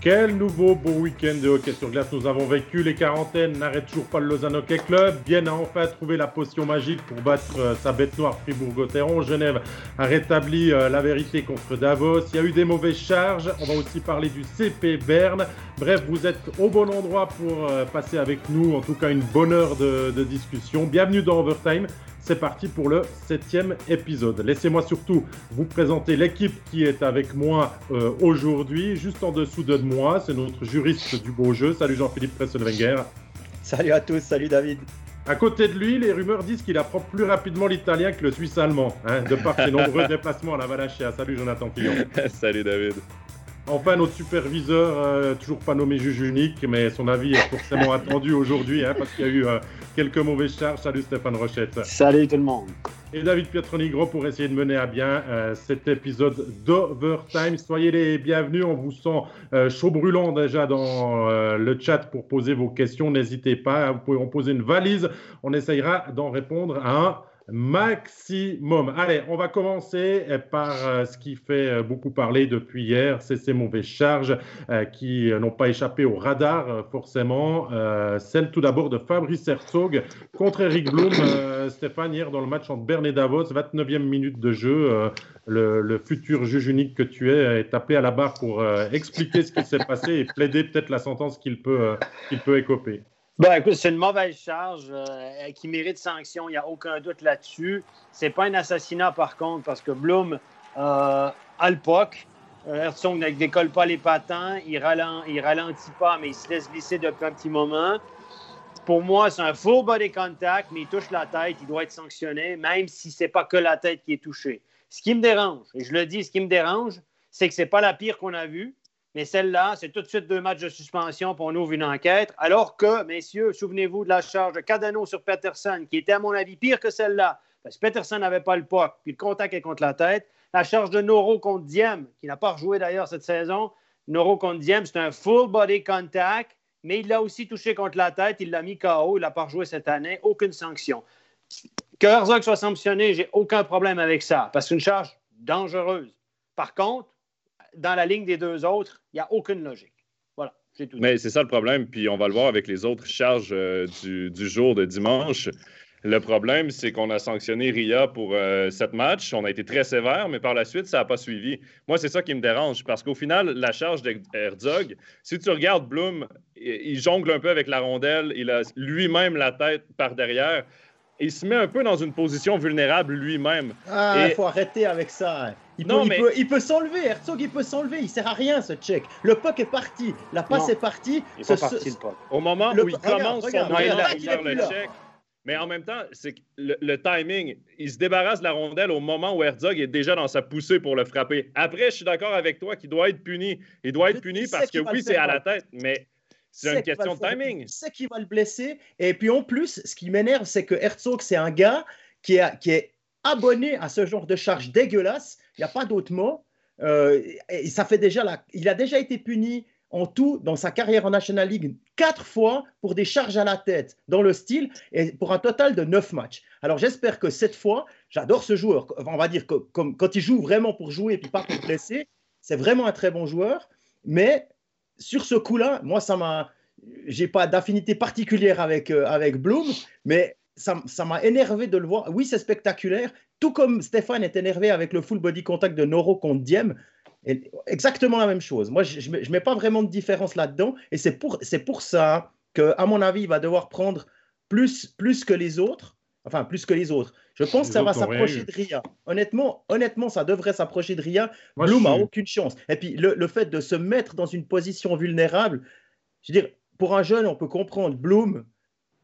Quel nouveau beau week-end de hockey sur glace nous avons vécu. Les quarantaines n'arrêtent toujours pas le Lausanne Hockey Club. Vienne a enfin trouvé la potion magique pour battre euh, sa bête noire Fribourg-Gotteron. Genève a rétabli euh, la vérité contre Davos. Il y a eu des mauvaises charges. On va aussi parler du CP Berne. Bref, vous êtes au bon endroit pour euh, passer avec nous, en tout cas une bonne heure de, de discussion. Bienvenue dans Overtime. C'est parti pour le septième épisode. Laissez-moi surtout vous présenter l'équipe qui est avec moi euh, aujourd'hui. Juste en dessous de moi, c'est notre juriste du beau jeu. Salut Jean-Philippe Presselwenger. Salut à tous, salut David. À côté de lui, les rumeurs disent qu'il apprend plus rapidement l'italien que le suisse allemand, hein, de par ses nombreux déplacements à la Valachia. Salut Jonathan Pillon. salut David. Enfin, notre superviseur, euh, toujours pas nommé juge unique, mais son avis est forcément attendu aujourd'hui, hein, parce qu'il y a eu euh, quelques mauvaises charges. Salut Stéphane Rochette. Salut tout le monde. Et David Pietronigro pour essayer de mener à bien euh, cet épisode d'Overtime. Soyez les bienvenus. On vous sent chaud brûlant déjà dans le chat pour poser vos questions. N'hésitez pas. Vous pouvez en poser une valise. On essayera d'en répondre à un maximum. Allez, on va commencer par euh, ce qui fait euh, beaucoup parler depuis hier, c'est ces mauvaises charges euh, qui n'ont pas échappé au radar forcément. celle tout d'abord de Fabrice Herzog contre Eric Blum. Stéphane, hier dans le match entre Berne et Davos, 29e minute de jeu, le, futur juge unique que tu es est appelé à la barre pour expliquer ce qui s'est passé et plaider peut-être la sentence qu'il peut, qu'il peut écoper. Ben, écoute, c'est une mauvaise charge euh, qui mérite sanction, il n'y a aucun doute là-dessus. C'est pas un assassinat, par contre, parce que Bloom euh, a le POC. Euh, Herzog ne décolle pas les patins, il, il ralentit pas, mais il se laisse glisser depuis un petit moment. Pour moi, c'est un full body contact, mais il touche la tête, il doit être sanctionné, même si c'est pas que la tête qui est touchée. Ce qui me dérange, et je le dis, ce qui me dérange, c'est que c'est pas la pire qu'on a vue. Mais celle-là, c'est tout de suite deux matchs de suspension pour on ouvre une enquête. Alors que, messieurs, souvenez-vous de la charge de Cadano sur Peterson, qui était, à mon avis, pire que celle-là. Parce que Peterson n'avait pas le poids, puis le contact est contre la tête. La charge de Noro contre Diem, qui n'a pas rejoué d'ailleurs cette saison. Noro contre Diem, c'est un full body contact, mais il l'a aussi touché contre la tête. Il l'a mis KO. Il n'a pas rejoué cette année. Aucune sanction. Que Herzog soit sanctionné, j'ai aucun problème avec ça, parce que c'est une charge dangereuse. Par contre, dans la ligne des deux autres, il n'y a aucune logique. Voilà, j'ai tout Mais c'est ça le problème, puis on va le voir avec les autres charges euh, du, jour de dimanche. Le problème, c'est qu'on a sanctionné RIA pour euh, sept matchs. On a été très sévère, mais par la suite, ça n'a pas suivi. Moi, c'est ça qui me dérange, parce qu'au final, la charge d'Herzog, si tu regardes Bloom, il jongle un peu avec la rondelle, il a lui-même la tête par derrière il se met un peu dans une position vulnérable lui-même. Ah, il faut arrêter avec ça. Il peut, mais... il peut, s'enlever, Herzog, il peut s'enlever. Il sert à rien, ce check. Le puck est parti. La passe est partie. Il est parti, le puck. Au moment où il commence son le check. Mais en même temps, c'est le, le, timing, il se débarrasse de la rondelle au moment où Herzog est déjà dans sa poussée pour le frapper. Après, je suis d'accord avec toi qu'il doit être puni. Il doit être puni parce que oui, c'est à la tête, mais c'est une question de timing. C'est qu'il va le blesser. Et puis en plus, ce qui m'énerve, c'est que Herzog, c'est un gars qui, qui est abonné à ce genre de charge dégueulasse. Il n'y a pas d'autre mot. Euh, ça fait déjà. Il a déjà été puni en tout dans sa carrière en National League quatre fois pour des charges à la tête dans le style et pour un total de neuf matchs. Alors j'espère que cette fois, j'adore ce joueur. On va dire que quand il joue vraiment pour jouer et puis pas pour blesser, c'est vraiment un très bon joueur. Mais sur ce coup-là, moi, ça m'a. J'ai pas d'affinité particulière avec, euh, avec Bloom, mais ça m'a énervé de le voir. Oui, c'est spectaculaire, tout comme Stéphane est énervé avec le full body contact de Noro contre Diem. Exactement la même chose. Moi, je ne mets pas vraiment de différence là-dedans. Et c'est pour, pour ça que, à mon avis, il va devoir prendre plus, plus que les autres. Enfin, plus que les autres. Je pense que ça va s'approcher de Ria. Honnêtement, honnêtement, ça devrait s'approcher de Ria. Bloom n'a aucune chance. Et puis, le, fait de se mettre dans une position vulnérable, je veux dire, pour un jeune, on peut comprendre. Bloom,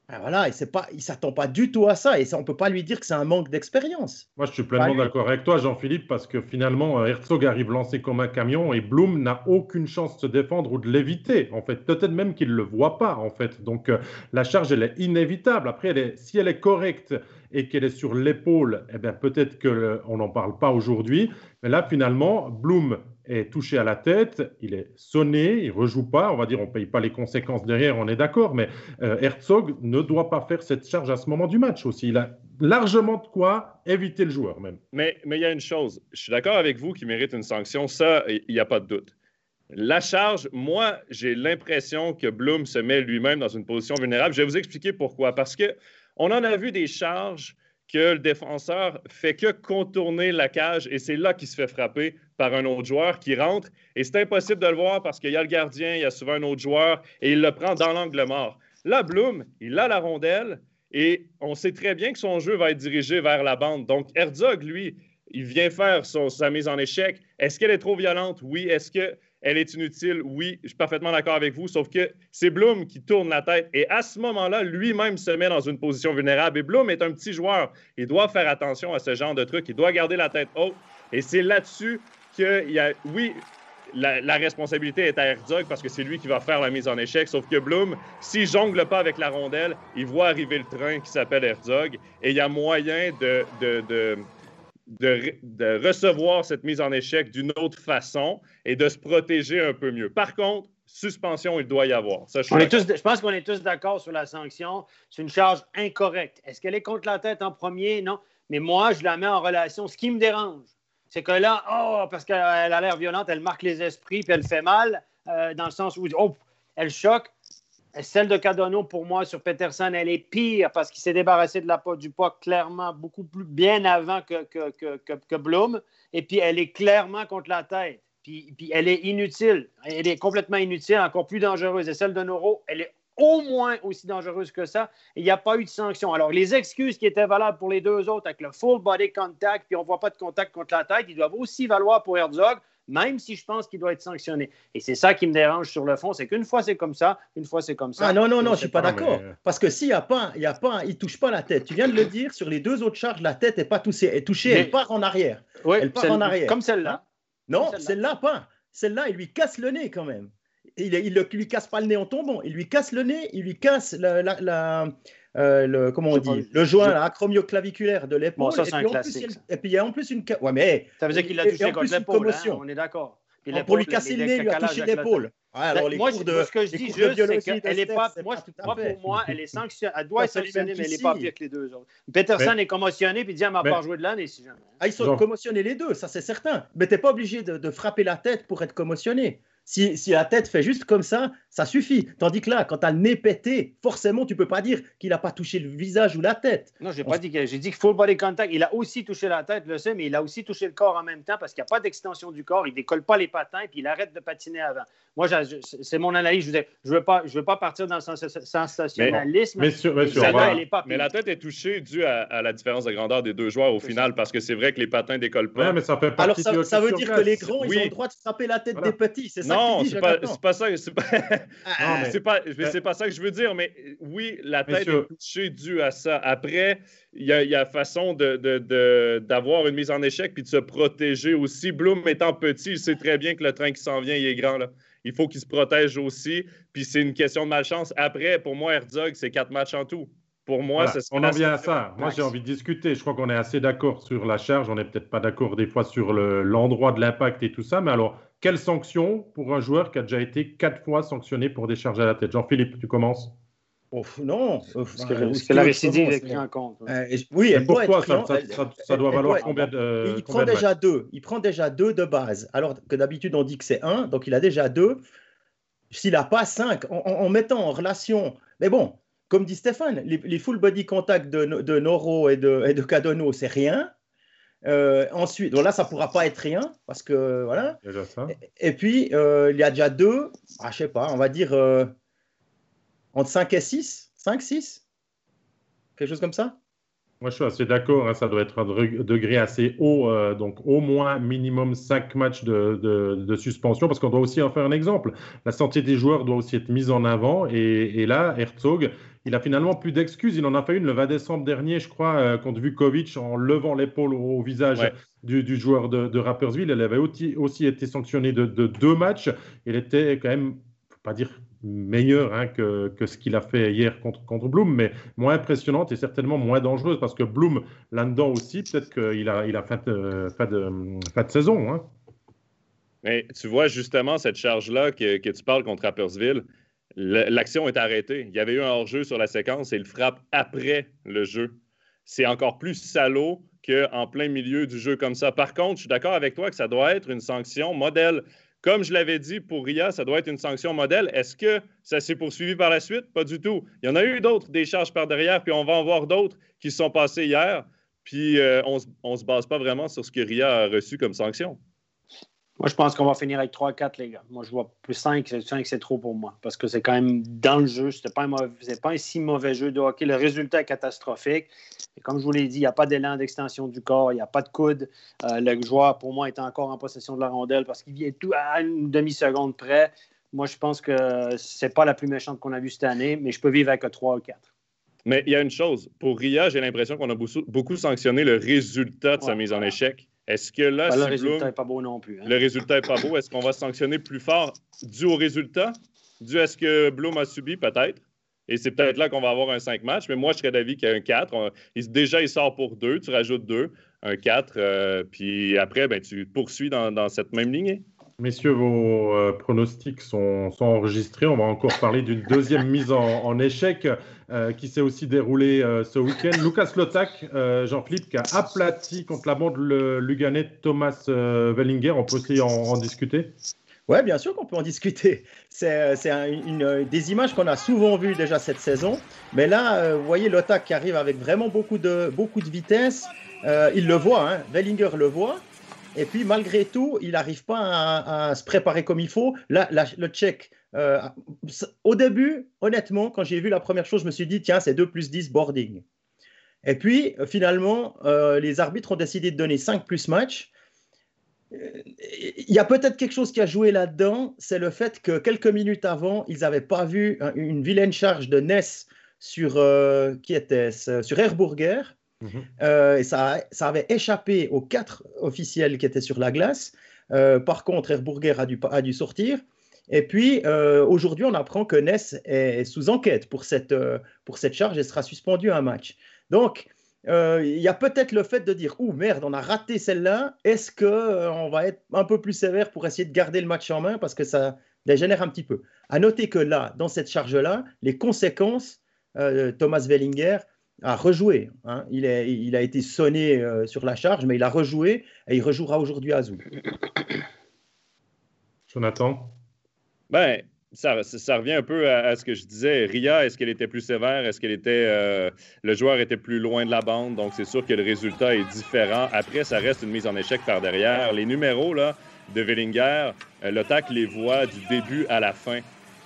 ben voilà, il pas, il s'attend pas du tout à ça et ça, on peut pas lui dire que c'est un manque d'expérience. Moi, je suis pleinement d'accord avec toi, Jean-Philippe, parce que finalement, euh, Herzog arrive lancé comme un camion et Bloom n'a aucune chance de se défendre ou de l'éviter. En fait, peut-être même qu'il le voit pas. En fait, donc euh, la charge, elle est inévitable. Après, elle est, si elle est correcte et qu'elle est sur l'épaule, eh bien peut-être qu'on euh, n'en parle pas aujourd'hui. Mais là, finalement, Bloom est touché à la tête, il est sonné, il rejoue pas, on va dire on paye pas les conséquences derrière, on est d'accord, mais euh, Herzog ne doit pas faire cette charge à ce moment du match aussi. Il a largement de quoi éviter le joueur même. Mais il y a une chose, je suis d'accord avec vous qui mérite une sanction, ça, il n'y a pas de doute. La charge, moi, j'ai l'impression que Bloom se met lui-même dans une position vulnérable. Je vais vous expliquer pourquoi. Parce que on en a vu des charges que le défenseur fait que contourner la cage et c'est là qu'il se fait frapper par un autre joueur qui rentre. Et c'est impossible de le voir parce qu'il y a le gardien, il y a souvent un autre joueur et il le prend dans l'angle mort. Là, Bloom, il a la rondelle et on sait très bien que son jeu va être dirigé vers la bande. Donc, Herzog, lui, il vient faire sa mise en échec. Est-ce qu'elle est trop violente? Oui. Est-ce qu'elle est inutile? Oui. Je suis parfaitement d'accord avec vous. Sauf que c'est Bloom qui tourne la tête. Et à ce moment-là, lui-même se met dans une position vulnérable. Et Bloom est un petit joueur. Il doit faire attention à ce genre de truc. Il doit garder la tête haute. Et c'est là-dessus qu'il y a, oui, la, responsabilité est à Herzog parce que c'est lui qui va faire la mise en échec. Sauf que Bloom, s'il jongle pas avec la rondelle, il voit arriver le train qui s'appelle Herzog et il y a moyen de, de, de, recevoir cette mise en échec d'une autre façon et de se protéger un peu mieux. Par contre, suspension, il doit y avoir. je, on est tous, je pense qu'on est tous d'accord sur la sanction. C'est une charge incorrecte. Est-ce qu'elle est contre la tête en premier? Non. Mais moi, je la mets en relation. Ce qui me dérange, c'est que là, oh, parce qu'elle a l'air violente, elle marque les esprits, puis elle fait mal, euh, dans le sens où, oh, elle choque. Celle de Cadonneau, pour moi, sur Peterson, elle est pire parce qu'il s'est débarrassé de la du poids clairement beaucoup plus bien avant que, que, que, que, Bloom. Et puis, elle est clairement contre la tête. Puis, puis, elle est inutile. Elle est complètement inutile, encore plus dangereuse. Et celle de Noro, elle est au moins aussi dangereuse que ça. Il n'y a pas eu de sanction. Alors, les excuses qui étaient valables pour les deux autres avec le full body contact, puis on ne voit pas de contact contre la tête, ils doivent aussi valoir pour Herzog, même si je pense qu'il doit être sanctionné. Et c'est ça qui me dérange sur le fond, c'est qu'une fois c'est comme ça, une fois c'est comme ça. Ah non, non, non, je ne suis pas, d'accord. Parce que s'il n'y a pas, il y a pas, il touche pas la tête. Tu viens de le dire, sur les deux autres charges, la tête n'est pas touchée, est touchée, elle part en arrière. Oui, elle part en arrière. Comme celle-là. Non, celle-là, pas. Celle-là, il lui casse le nez quand même il ne lui casse pas le nez en tombant, il lui casse le nez, il lui casse la, la, euh, le, comment on dit, le joint acromioclaviculaire de l'épaule. ça, c'est un classique. Et puis il y a en plus une. Ouais, mais. Ça veut dire qu'il l'a touché contre l'épaule, hein, on est d'accord. Pour lui casser le nez, il lui a touché l'épaule. alors, les moi, cours de, ce que je dis juste, c'est qu'elle est pas. Moi, pour moi, elle est sanctionnée. Elle doit être sanctionnée, mais elle n'est pas pire que les deux autres. Peterson est commotionné, puis dit Elle m'a pas joué de l'année, si jamais. Ah, ils sont commotionnés les deux, ça c'est certain. Mais tu n'es pas obligé de frapper la tête pour être commotionné. Si, la tête fait juste comme ça, ça suffit. Tandis que là, quand tu as le nez pété, forcément, tu peux pas dire qu'il n'a pas touché le visage ou la tête. Non, j'ai pas dit que j'ai dit que full body contact. Il a aussi touché la tête, le sais, mais il a aussi touché le corps en même temps parce qu'il n'y a pas d'extension du corps. Il décolle pas les patins puis il arrête de patiner avant. Moi, c'est mon analyse. Je ne veux, pas, je veux pas partir dans le sensationnalisme. Mais, mais, la tête est touchée dû à, la différence de grandeur des deux joueurs au final parce que c'est vrai que les patins décollent pas. mais ça fait Alors, ça, ça veut dire que les grands, ils ont le droit de frapper la tête des petits. C'est ça non, c'est pas, pas, ça. C'est pas, ah, c'est pas, pas, ça que je veux dire, mais oui, la tête est touchée due à ça. Après, il y a, y a façon d'avoir de, de, une mise en échec puis de se protéger aussi. Bloom étant petit, il sait très bien que le train qui s'en vient, il est grand. Là. Il faut qu'il se protège aussi. Puis c'est une question de malchance. Après, pour moi, Herzog, c'est quatre matchs en tout. Pour moi, c'est On en vient à ça. Moi, j'ai envie de discuter. Je crois qu'on est assez d'accord sur la charge. On n'est peut-être pas d'accord des fois sur l'endroit de l'impact et tout ça. Mais alors, quelle sanction pour un joueur qui a déjà été quatre fois sanctionné pour des charges à la tête? Jean-Philippe, tu commences? Non, parce que, la récidive est prise en compte. Euh, oui, et pourquoi ça, doit valoir combien de Il prend déjà deux. Il prend déjà deux de base, alors que d'habitude on dit que c'est un, donc il a déjà deux. S'il n'a pas cinq, en, mettant en relation, mais bon, comme dit Stéphane, les, full body contact de, de Noro et de, et de Cadonno, c'est rien. Euh, ensuite, donc là, ça ne pourra pas être rien, parce que voilà. Et, puis, euh, il y a déjà deux, ah, je sais pas, on va dire euh, entre 5 et 6, 5, 6 Quelque chose comme ça? Moi, je suis assez d'accord. Hein, ça doit être un degré assez haut, donc au moins minimum 5 matchs de, de, suspension, parce qu'on doit aussi en faire un exemple. La santé des joueurs doit aussi être mise en avant. Et, et là, Herzog, il a finalement plus d'excuses. Il en a fait une le 20 décembre dernier, je crois, euh, contre Vukovic, en levant l'épaule au, visage du, joueur de, Rappersville. Elle avait aussi, été sanctionné de, deux matchs. Il était quand même, faut pas dire meilleur hein, que, ce qu'il a fait hier contre, contre Bloom, mais moins impressionnante et certainement moins dangereuse parce que Bloom, là-dedans aussi, peut-être qu'il a, il a fait, de, de, saison. Hein. Mais tu vois justement cette charge-là que, que, tu parles contre Rappersville, l'action est arrêtée. Il y avait eu un hors-jeu sur la séquence et il frappe après le jeu. C'est encore plus salaud qu'en plein milieu du jeu comme ça. Par contre, je suis d'accord avec toi que ça doit être une sanction modèle Comme je l'avais dit pour Ria, ça doit être une sanction modèle. Est-ce que ça s'est poursuivi par la suite? Pas du tout. Il y en a eu d'autres, des par derrière, puis on va en voir d'autres qui sont passées hier. Puis euh, on ne se base pas vraiment sur ce que Ria a reçu comme sanction. Moi, je pense qu'on va finir avec 3-4, les gars. Moi, je vois plus 5. 5, c'est trop pour moi. Parce que c'est quand même dans le jeu. Ce n'est pas, un pas un si mauvais jeu de hockey. Le résultat est catastrophique. Et comme je vous l'ai dit, il n'y a pas d'élan d'extension du corps. Il n'y a pas de coude. Euh, le joueur, pour moi, est encore en possession de la rondelle parce qu'il vient tout à une demi-seconde près. Moi, je pense que ce n'est pas la plus méchante qu'on a vue cette année, mais je peux vivre avec 3 ou 4. Mais il y a une chose. Pour Ria, j'ai l'impression qu'on a beaucoup, sanctionné le résultat de sa mise en échec. Est-ce que là, ben, le résultat n'est pas beau non plus. Hein. Le résultat n'est pas beau. Est-ce qu'on va sanctionner plus fort dû au résultat? Dû à ce que Bloom a subi, peut-être? Et c'est peut-être là qu'on va avoir un 5 matchs. Mais moi, je serais d'avis qu'il y a un 4. déjà, il sort pour 2. Tu rajoutes 2, un 4. Euh, puis après, ben, tu poursuis dans, cette même lignée. Messieurs, vos euh, pronostics sont, enregistrés. On va encore parler d'une deuxième mise en échec. Euh, qui s'est aussi déroulé euh, ce week-end. Lucas Lotak, Jean-Philippe, qui a aplati contre la bande le Luganais Thomas Wellinger. On peut aussi en, discuter? Oui, bien sûr qu'on peut en discuter. C'est des images qu'on a souvent vues déjà cette saison. Mais là, vous voyez Lotak qui arrive avec vraiment beaucoup de, beaucoup de vitesse. il le voit, hein. Wellinger le voit. Et puis, malgré tout, il n'arrive pas à, se préparer comme il faut. Là, le check euh, au début, honnêtement, quand j'ai vu la première chose, je me suis dit, tiens, c'est 2 plus 10 boarding. Et puis, euh, finalement, euh, les arbitres ont décidé de donner 5 plus match. Il y a peut-être quelque chose qui a joué là-dedans, c'est le fait que quelques minutes avant, ils n'avaient pas vu une vilaine charge de Ness sur, qui était sur Mhm. et ça, ça, avait échappé aux quatre officiels qui étaient sur la glace. par contre, Airburger a dû, sortir. Et puis, euh, aujourd'hui, on apprend que Ness est sous enquête pour cette, euh, charge et sera suspendu un match. Donc, euh, il y a peut-être le fait de dire Ouh, merde, on a raté celle-là. Est-ce qu'on va être un peu plus sévère pour essayer de garder le match en main Parce que ça dégénère un petit peu? À noter que là, dans cette charge-là, les conséquences, Thomas Wellinger a rejoué. Hein. Il, est, il, a été sonné sur la charge, mais il a rejoué et il rejouera aujourd'hui à Zou. Jonathan? Ben, ça, ça, revient un peu à, ce que je disais. Ria, est-ce qu'elle était plus sévère? Est-ce qu'elle était. Euh, le joueur était plus loin de la bande? Donc, c'est sûr que le résultat est différent. Après, ça reste une mise en échec par derrière. Les numéros là, de Wellinger, euh, le TAC les voit du début à la fin.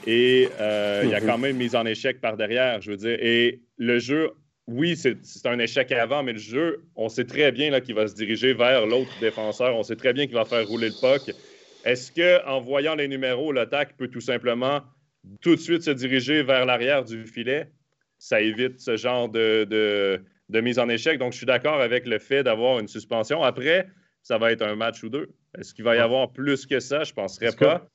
Et euh, il y a quand même une mise en échec par derrière, je veux dire. Et le jeu, oui, c'est un échec avant, mais le jeu, on sait très bien qu'il va se diriger vers l'autre défenseur. On sait très bien qu'il va faire rouler le puck. Est-ce qu'en voyant les numéros, l'attaque peut tout simplement tout de suite se diriger vers l'arrière du filet? Ça évite ce genre de, mise en échec. Donc, je suis d'accord avec le fait d'avoir une suspension. Après, ça va être un match ou deux. Est-ce qu'il va y avoir plus que ça? Je ne penserais pas.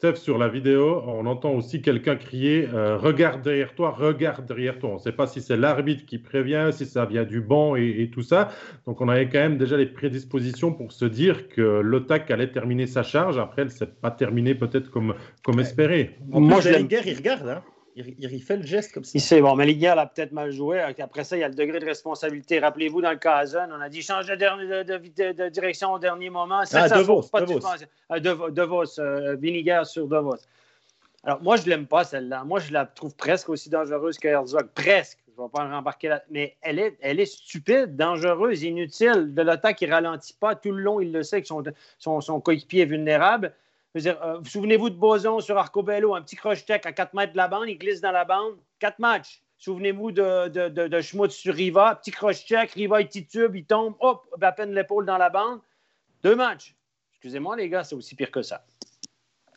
Steph, sur la vidéo, on entend aussi quelqu'un crier euh, Regarde derrière toi, regarde derrière toi. On ne sait pas si c'est l'arbitre qui prévient, si ça vient du banc et, tout ça. Donc, on avait quand même déjà les prédispositions pour se dire que l'OTAC allait terminer sa charge. Après, elle ne s'est pas terminée peut-être comme, comme espéré. Moi, je guerre, il regarde. Hein il, fait le geste comme ça. Il sait, bon, mais Ligue a peut-être mal joué. Après ça, il y a le degré de responsabilité. Rappelez-vous, dans le cas on a dit change de, de, direction au dernier moment. Ah, Devos. Pas Devos. De, Devos, euh, euh sur Devos. Alors, moi, je ne l'aime pas, celle-là. Moi, je la trouve presque aussi dangereuse que Herzog. Presque. Je ne vais pas rembarquer là. Mais elle est, elle est stupide, dangereuse, inutile. De l'attaque, qui ne ralentit pas. Tout le long, il le sait que son, son, son coéquipier est vulnérable. Euh, vous souvenez-vous de Boson sur Arcobello, un petit croche-check à 4 mètres de la bande, il glisse dans la bande, 4 matchs. Souvenez-vous de, de, Schmutz sur Riva, petit croche-check, Riva il titube, il tombe, hop, à peine l'épaule dans la bande. Deux matchs. Excusez-moi, les gars, c'est aussi pire que ça.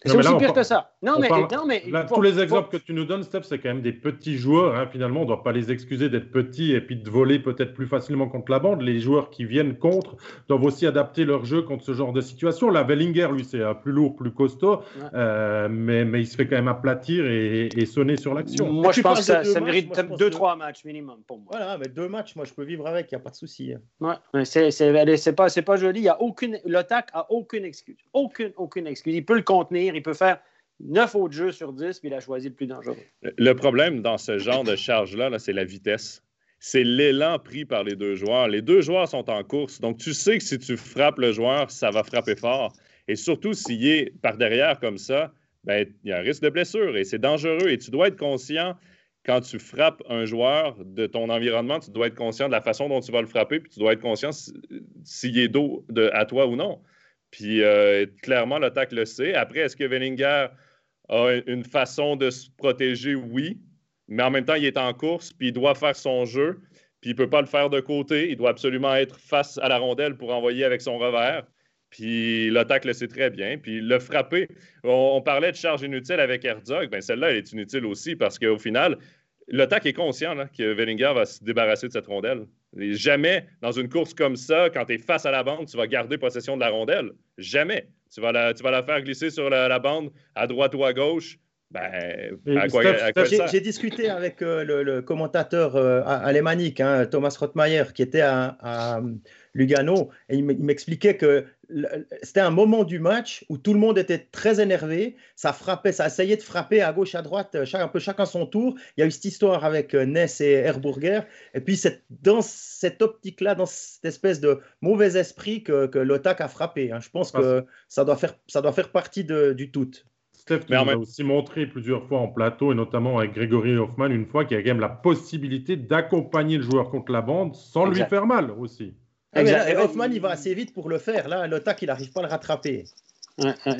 C'est aussi pire que ça. Non, mais, non, mais tous les exemples que tu nous donnes, Steph, c'est quand même des petits joueurs. Hein. Finalement, on ne doit pas les excuser d'être petits et puis de voler peut-être plus facilement contre la bande. Les joueurs qui viennent contre doivent aussi adapter leur jeu contre ce genre de situation. La Bellinger, lui, c'est plus lourd, plus costaud, euh, mais, mais il se fait quand même aplatir et, sonner sur l'action. Moi, je pense que ça, mérite deux, trois matchs minimum pour moi. Voilà, mais deux matchs, moi, je peux vivre avec, il n'y a pas de souci. Ouais, mais c'est pas, pas joli. Il y a aucune, l'attaque a aucune excuse. Aucune, aucune excuse. Il peut le contenir, il peut faire 9 autres jeux sur 10, puis il a choisi le plus dangereux. Le problème dans ce genre de charge-là, -là, c'est la vitesse. C'est l'élan pris par les deux joueurs. Les deux joueurs sont en course, donc tu sais que si tu frappes le joueur, ça va frapper fort. Et surtout, s'il est par derrière comme ça, ben, il y a un risque de blessure et c'est dangereux. Et tu dois être conscient, quand tu frappes un joueur de ton environnement, tu dois être conscient de la façon dont tu vas le frapper, puis tu dois être conscient s'il est dos à toi ou non. Puis euh, clairement, l'attaque le sait. Après, est-ce que Wellinger a une façon de se protéger? Oui. Mais en même temps, il est en course, puis il doit faire son jeu, puis il ne peut pas le faire de côté. Il doit absolument être face à la rondelle pour envoyer avec son revers. Puis l'attaque le sait très bien. Puis le frapper, on, parlait de charge inutile avec Herzog. Bien, celle-là, elle est inutile aussi parce qu'au final, l'attaque est conscient que Wellinger va se débarrasser de cette rondelle. Jamais, dans une course comme ça, quand tu es face à la bande, tu vas garder possession de la rondelle. Jamais. Tu vas la, tu vas la faire glisser sur la, bande à droite ou à gauche. Ben, J'ai discuté avec euh, le, commentateur euh, alémanique, hein, Thomas Rothmeier, qui était à Lugano, et il m'expliquait que c'était un moment du match où tout le monde était très énervé, ça frappait, ça essayait de frapper à gauche, à droite, un peu chacun son tour. Il y a eu cette histoire avec euh, Ness et Herburger, et puis dans cette optique-là, dans cette espèce de mauvais esprit que, que l'OTAC a frappé. Hein. Je pense que ça doit faire, ça doit faire partie de, du tout. Steph nous a aussi montré plusieurs fois en plateau, et notamment avec Grégory Hoffman, une fois qu'il y a quand même la possibilité d'accompagner le joueur contre la bande sans lui faire mal aussi. Et Hoffman, il va assez vite pour le faire. Là, Lotak, il n'arrive pas à le rattraper.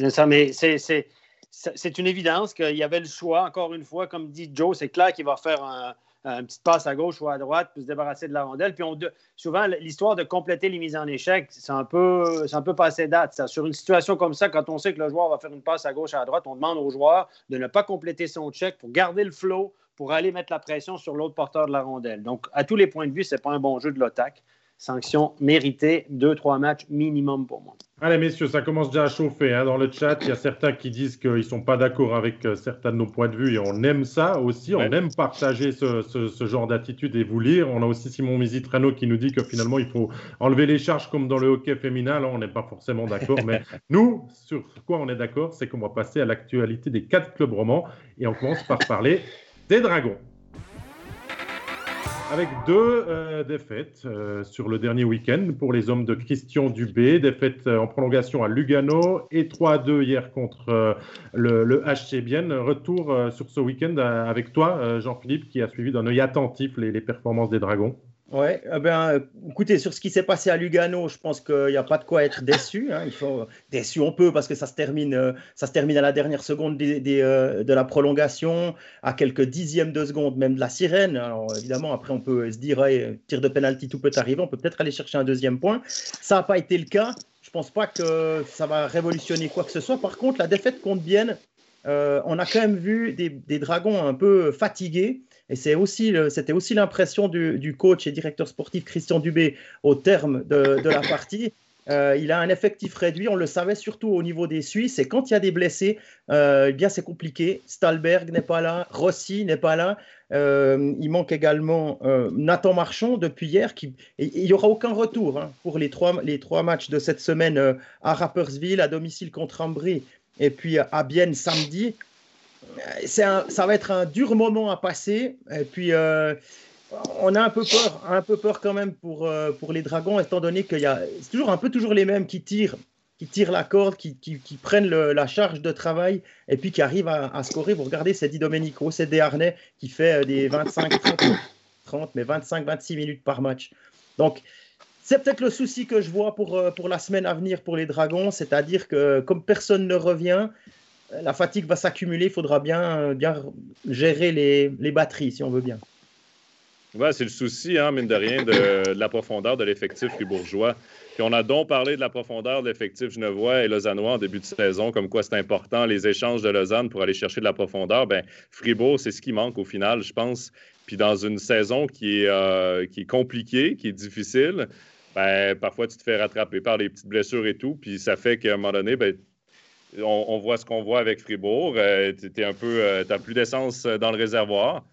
ça, mais c'est une évidence qu'il y avait le choix. Encore une fois, comme dit Joe, c'est clair qu'il va faire un, une petite passe à gauche ou à droite pour se débarrasser de la rondelle. Puis on, souvent, l'histoire de compléter les mises en échec, c'est un peu, un peu passé date. Ça. Sur une situation comme ça, quand on sait que le joueur va faire une passe à gauche à droite, on demande au joueur de ne pas compléter son check pour garder le flow, pour aller mettre la pression sur l'autre porteur de la rondelle. Donc, à tous les points de vue, ce n'est pas un bon jeu de l'attaque sanction méritée, deux, trois matchs minimum pour moi. Allez, messieurs, ça commence déjà à chauffer hein. dans le chat. Il y a certains qui disent qu'ils ne sont pas d'accord avec euh, certains de nos points de vue et on aime ça aussi. On aime partager ce, genre d'attitude et vous lire. On a aussi Simon Mizitrano qui nous dit que finalement, il faut enlever les charges comme dans le hockey féminin. Là, on n'est pas forcément d'accord. mais nous, sur quoi on est d'accord, c'est qu'on va passer à l'actualité des quatre clubs romans et on commence par parler des Dragons avec deux euh, défaites euh, sur le dernier week-end pour les hommes de Christian Dubé, défaite euh, en prolongation à Lugano et 3-2 hier contre le, le, HC. Retour sur ce week-end avec toi, Jean-Philippe, qui a suivi d'un œil attentif les performances des Dragons. Ouais, eh bien, écoutez, sur ce qui s'est passé à Lugano, je pense qu'il n'y a pas de quoi être déçu. Hein. Il faut déçu, on peut parce que ça se termine, euh, ça se termine à la dernière seconde euh, de la prolongation, à quelques dixièmes de seconde même de la sirène. Alors évidemment, après on peut se dire, tir de penalty, tout peut arriver. On peut peut-être aller chercher un deuxième point. Ça n'a pas été le cas. Je pense pas que ça va révolutionner quoi que ce soit. Par contre, la défaite contre Bienne, euh, on a quand même vu des, des dragons un peu fatigués. Et c'était aussi l'impression du, coach et directeur sportif Christian Dubé au terme de, la partie. Euh, il a un effectif réduit, on le savait surtout au niveau des Suisses. Et quand il y a des blessés, euh, eh bien c'est compliqué. Stalberg n'est pas là, Rossi n'est pas là. Euh, il manque également Nathan Marchand depuis hier. Il n'y aura aucun retour hein, pour les trois, les trois matchs de cette semaine à Rapperswil, à domicile contre Ambry et puis à Bienne samedi ça va être un dur moment à passer. Et puis, euh, on a un peu peur, un peu peur quand même pour, euh, pour les Dragons, étant donné qu'il y a toujours un peu toujours les mêmes qui tirent, qui tirent la corde, qui, qui, prennent la charge de travail et puis qui arrivent à, scorer. Vous regardez, c'est Di Domenico, c'est Desharnais qui fait euh, des 25, 30, mais 25, 26 minutes par match. Donc, c'est peut-être le souci que je vois pour, pour la semaine à venir pour les Dragons, c'est-à-dire que comme personne ne revient, la fatigue va s'accumuler, il faudra bien, bien gérer les, les, batteries, si on veut bien. Ouais, c'est le souci, hein, mine de rien, de, la profondeur de l'effectif fribourgeois. Puis on a donc parlé de la profondeur de l'effectif genevois et lausannois en début de saison, comme quoi c'est important, les échanges de Lausanne pour aller chercher de la profondeur. Ben, Fribourg, c'est ce qui manque au final, je pense. Puis dans une saison qui est, euh, qui est compliquée, qui est difficile, ben, parfois tu te fais rattraper par les petites blessures et tout. Puis ça fait qu'à un moment donné, ben, on, voit ce qu'on voit avec Fribourg. Euh, tu un peu, euh, plus d'essence dans le réservoir.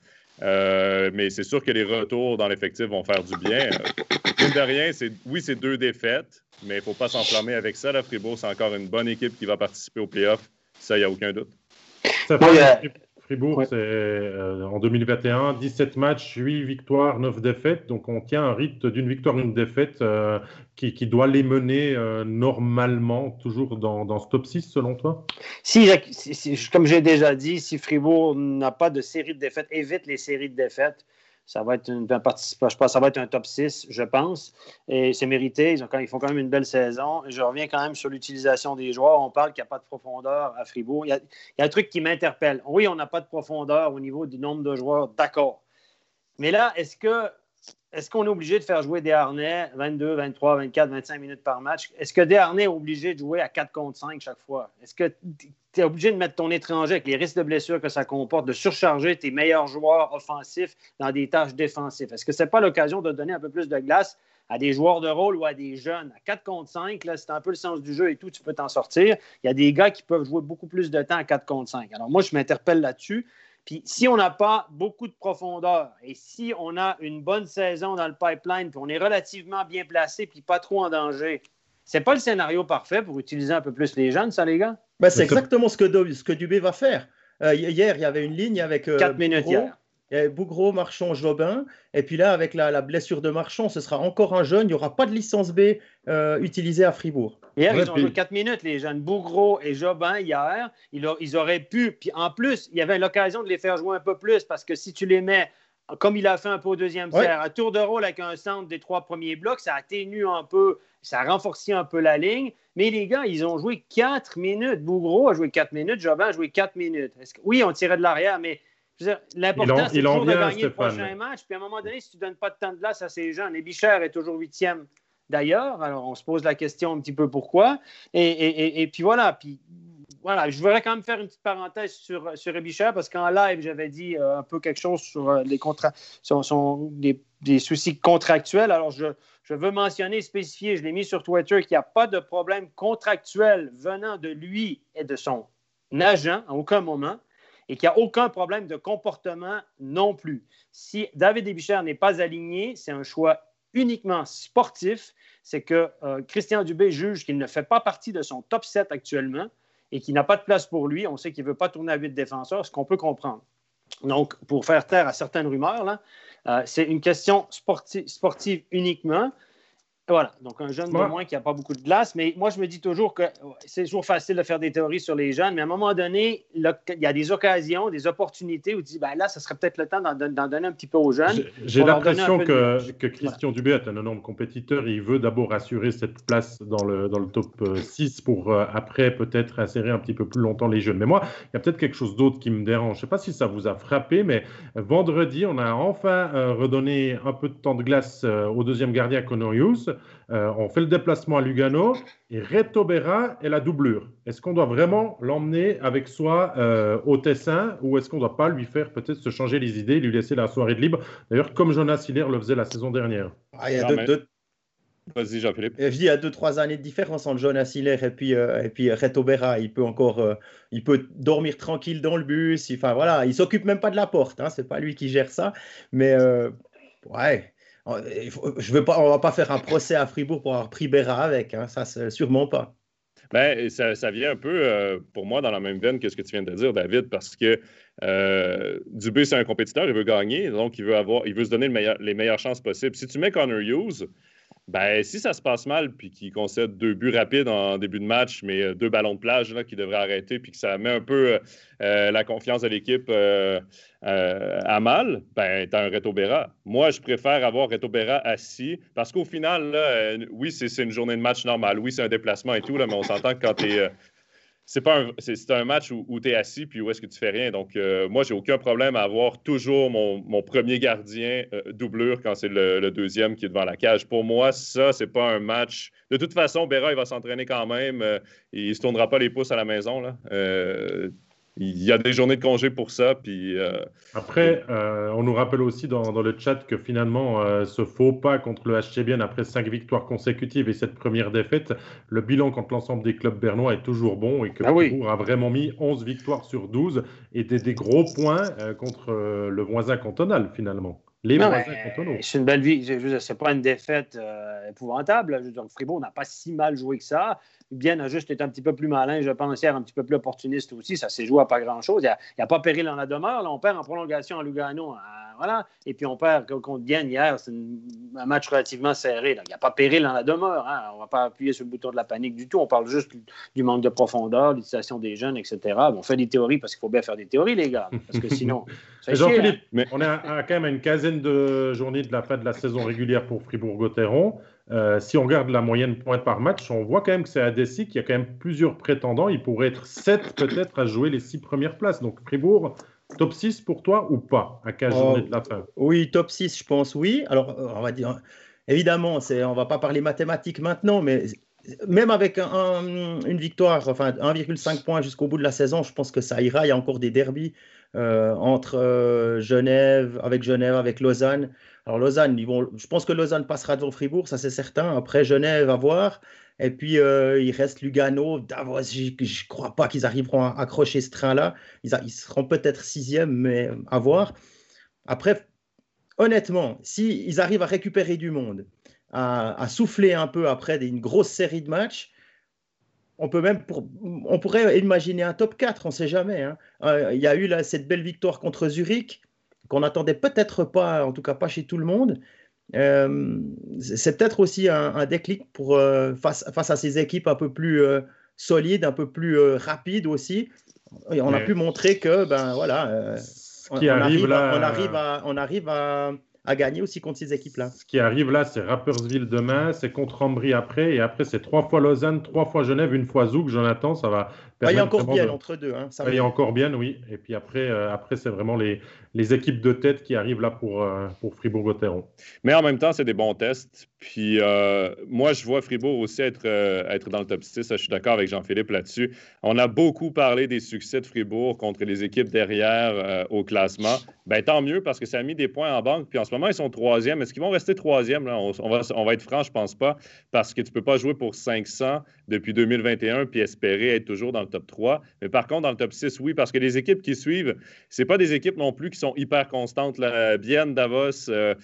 Euh, mais c'est sûr que les retours dans l'effectif vont faire du bien. de rien, oui, c'est deux défaites, mais il ne faut pas s'enflammer avec ça. Fribourg, c'est encore une bonne équipe qui va participer au playoff. Ça, il n'y a aucun doute. Ça Fribourg, c'est euh, en 2021, 17 matchs, 8 victoires, 9 défaites. Donc on tient un rythme d'une victoire, une défaite euh, qui, doit les mener normalement toujours dans, ce top 6 selon toi? Si, comme j'ai déjà dit, si Fribourg n'a pas de série de défaites, évite les séries de défaites. Ça va être une, je pense, ça va être un top 6, je pense. Et c'est mérité. Ils, ont, ils, font quand même une belle saison. je reviens quand même sur l'utilisation des joueurs. On parle qu'il n'y a pas de profondeur à Fribourg. Il y a, un truc qui m'interpelle. Oui, on n'a pas de profondeur au niveau du nombre de joueurs, d'accord. Mais là, est-ce que est-ce qu'on est obligé de faire jouer des harnais 22, 23, 24, 25 minutes par match? Est-ce que des harnais est obligé de jouer à 4 contre 5 chaque fois? Est-ce que tu es obligé de mettre ton étranger avec les risques de blessure que ça comporte, de surcharger tes meilleurs joueurs offensifs dans des tâches défensives? Est-ce que ce n'est pas l'occasion de donner un peu plus de glace à des joueurs de rôle ou à des jeunes? À 4 contre 5, c'est un peu le sens du jeu et tout, tu peux t'en sortir. Il y a des gars qui peuvent jouer beaucoup plus de temps à 4 contre 5. Alors moi, je m'interpelle là-dessus. Puis si on n'a pas beaucoup de profondeur et si on a une bonne saison dans le pipeline, puis on est relativement bien placé, puis pas trop en danger, c'est pas le scénario parfait pour utiliser un peu plus les jeunes, ça, les gars? Ben, c'est exactement ce que, ce que Dubé va faire. Euh, hier, il y avait une ligne avec. Euh, Quatre minutes hier. Il y avait Bougro, Marchand, Jobin. Et puis là, avec la, blessure de Marchand, ce sera encore un jeune. Il n'y aura pas de licence B euh, utilisée à Fribourg. Hier, ils ont joué 4 minutes, les jeunes. Bougro et Jobin, hier. Ils, auraient pu. Puis en plus, il y avait l'occasion de les faire jouer un peu plus parce que si tu les mets, comme il a fait un peu au deuxième tiers, à tour de rôle avec un centre des trois premiers blocs, ça atténue un peu, ça renforcé un peu la ligne. Mais les gars, ils ont joué 4 minutes. Bougro a joué 4 minutes, Jobin a joué 4 minutes. Oui, on tirait de l'arrière, mais L'important, c'est toujours de gagner le prochain match. Puis à un moment donné, si tu ne donnes pas de temps de glace à ces gens, et Bichère est toujours huitième d'ailleurs. Alors, on se pose la question un petit peu pourquoi. Et, puis voilà. Puis voilà, je voudrais quand même faire une petite parenthèse sur, sur parce qu'en live, j'avais dit euh, un peu quelque chose sur euh, les contrats, sur, des, soucis contractuels. Alors, je, je veux mentionner, spécifier, je l'ai mis sur Twitter, qu'il n'y a pas de problème contractuel venant de lui et de son agent à aucun moment et qu'il n'y a aucun problème de comportement non plus. Si David Ebichère n'est pas aligné, c'est un choix uniquement sportif. C'est que euh, Christian Dubé juge qu'il ne fait pas partie de son top 7 actuellement et qu'il n'a pas de place pour lui. On sait qu'il ne veut pas tourner à 8 défenseurs, ce qu'on peut comprendre. Donc, pour faire taire à certaines rumeurs, euh, c'est une question sportive uniquement. Voilà, donc un jeune de moins qui n'a pas beaucoup de glace. Mais moi, je me dis toujours que c'est toujours facile de faire des théories sur les jeunes, mais à un moment donné, il y a des occasions, des opportunités où tu dis, ben là, ce serait peut-être le temps d'en donner un petit peu aux jeunes. J'ai l'impression que, que, Christian Dubé est un énorme compétiteur. Il veut d'abord assurer cette place dans le, dans le top 6 euh, pour euh, après peut-être insérer un petit peu plus longtemps les jeunes. Mais moi, il y a peut-être quelque chose d'autre qui me dérange. Je ne sais pas si ça vous a frappé, mais vendredi, on a enfin euh, redonné un peu de temps de glace au deuxième gardien Conorius. Euh, on fait le déplacement à Lugano et Reto Berra est la doublure. Est-ce qu'on doit vraiment l'emmener avec soi euh, au Tessin ou est-ce qu'on ne doit pas lui faire peut-être se changer les idées, lui laisser la soirée de libre? D'ailleurs, comme Jonas Hiller le faisait la saison dernière. Ah, il y a deux, Vas-y, Jean-Philippe. Je dis, il y a deux, trois années de différence entre Jonas Hiller et puis, euh, et puis Reto Berra. Il peut encore il peut dormir tranquille dans le bus. Il, enfin, voilà, il s'occupe même pas de la porte. Hein, c'est pas lui qui gère ça. Mais ouais, je veux pas, on va pas faire un procès à Fribourg pour avoir pris Béra avec, hein, ça, sûrement pas. Ben, ça, vient un peu, euh, pour moi, dans la même veine que ce que tu viens de dire, David, parce que euh, Dubé, c'est un compétiteur, il veut gagner, donc il veut, avoir, il veut se donner les meilleures chances possibles. Si tu mets Connor Hughes, ben, si ça se passe mal, puis qu'il concède deux buts rapides en début de match, mais euh, deux ballons de plage là, qui devraient arrêter, puis que ça met un peu euh, euh, la confiance de l'équipe à mal, ben, t'as un Reto Berra. Moi, je préfère avoir Reto Berra assis, parce qu'au final, là, oui, c'est une journée de match normale, oui, c'est un déplacement et tout, là, mais on s'entend que quand tu es c'est pas un, c'est, un match où, tu es assis puis où est-ce que tu fais rien. Donc, euh, moi, j'ai aucun problème à avoir toujours mon, premier gardien euh, doublure quand c'est le, deuxième qui est devant la cage. Pour moi, ça, c'est pas un match. De toute façon, Béra, il va s'entraîner quand même. Euh, il se tournera pas les pouces à la maison. Là il y a des journées de congé pour ça. Puis, euh, Après, euh, on nous rappelle aussi dans, le chat que finalement, euh, ce faux pas contre le HCBN après cinq victoires consécutives et cette première défaite, le bilan contre l'ensemble des clubs bernois est toujours bon et que ah a vraiment mis 11 victoires sur 12 et des, des gros points contre le voisin cantonal finalement. Les voisins C'est une belle vie. C'est pas une défaite euh, épouvantable. Fribourg n'a pas si mal joué que ça. Bien a juste été un petit peu plus malin, je pense, hier, un petit peu plus opportuniste aussi. Ça s'est joué à pas grand-chose. Il n'y a, pas péril dans la demeure. on perd en prolongation à Lugano. Voilà. Et puis on perd contre Vienne hier. C'est un match relativement serré. Il n'y a pas péril dans la demeure. Hein. On ne va pas appuyer sur le bouton de la panique du tout. On parle juste du manque de profondeur, l'utilisation des jeunes, etc. on fait des théories parce qu'il faut bien faire des théories, les gars. Parce que sinon. Jean-Philippe, hein. on est à, quand même à une quinzaine de journées de la fin de la saison régulière pour Fribourg-Gotteron. Euh, si on regarde la moyenne points par match, on voit quand même que c'est à Dessy qu'il y a quand même plusieurs prétendants. Il pourrait être 7 peut-être à jouer les 6 premières places. Donc Fribourg, top 6 pour toi ou pas à 15 journées de la fin? Oui, top 6, je pense, oui. Alors, euh, on va dire, évidemment, on ne va pas parler mathématiques maintenant, mais même avec une victoire, enfin 1,5 points jusqu'au bout de la saison, je pense que ça ira. Il y a encore des derbies euh, entre Genève, avec Genève, avec Lausanne. Alors Lausanne, ils vont, je pense que Lausanne passera devant Fribourg, ça c'est certain. Après Genève, à voir. Et puis euh, il reste Lugano, Davos. Je ne crois pas qu'ils arriveront à accrocher ce train-là. Ils, seront peut-être sixième, mais à voir. Après, honnêtement, s'ils ils arrivent à récupérer du monde, à, souffler un peu après une grosse série de matchs, on, peut même on pourrait imaginer un top 4, on ne sait jamais. Hein. Euh, il y a eu cette belle victoire contre Zurich qu'on n'attendait peut-être pas, en tout cas pas chez tout le monde. Euh, c'est peut-être aussi un, déclic pour, euh, face, face, à ces équipes un peu plus euh, solides, un peu plus rapides aussi. on a pu montrer que, ben voilà, on, arrive, là, on, arrive à, on arrive à, à gagner aussi contre ces équipes-là. Ce qui arrive là, c'est Rappersville demain, c'est contre Ambry après, et après c'est trois fois Lausanne, trois fois Genève, une fois Zouk. Jonathan, ça va. Ah, il y a encore bien entre deux. Hein, ça il y a encore bien, oui. Et puis après, après c'est vraiment les, les équipes de tête qui arrivent là pour, euh, pour Fribourg-Gotteron. Mais en même temps, c'est des bons tests. Puis euh, moi, je vois Fribourg aussi être, euh, être dans le top 6. je suis d'accord avec Jean-Philippe là-dessus. On a beaucoup parlé des succès de Fribourg contre les équipes derrière au classement. Ben, tant mieux parce que ça a mis des points en banque. Puis en ce moment, ils sont troisième. Est-ce qu'ils vont rester troisième? On, va, on va être franc, je pense pas. Parce que tu peux pas jouer pour 500 depuis 2021 puis espérer être toujours dans le top 3. Mais par contre, dans le top 6, oui, parce que les équipes qui suivent, c'est pas des équipes non plus qui sont hyper constantes. Bienne, Davos, euh,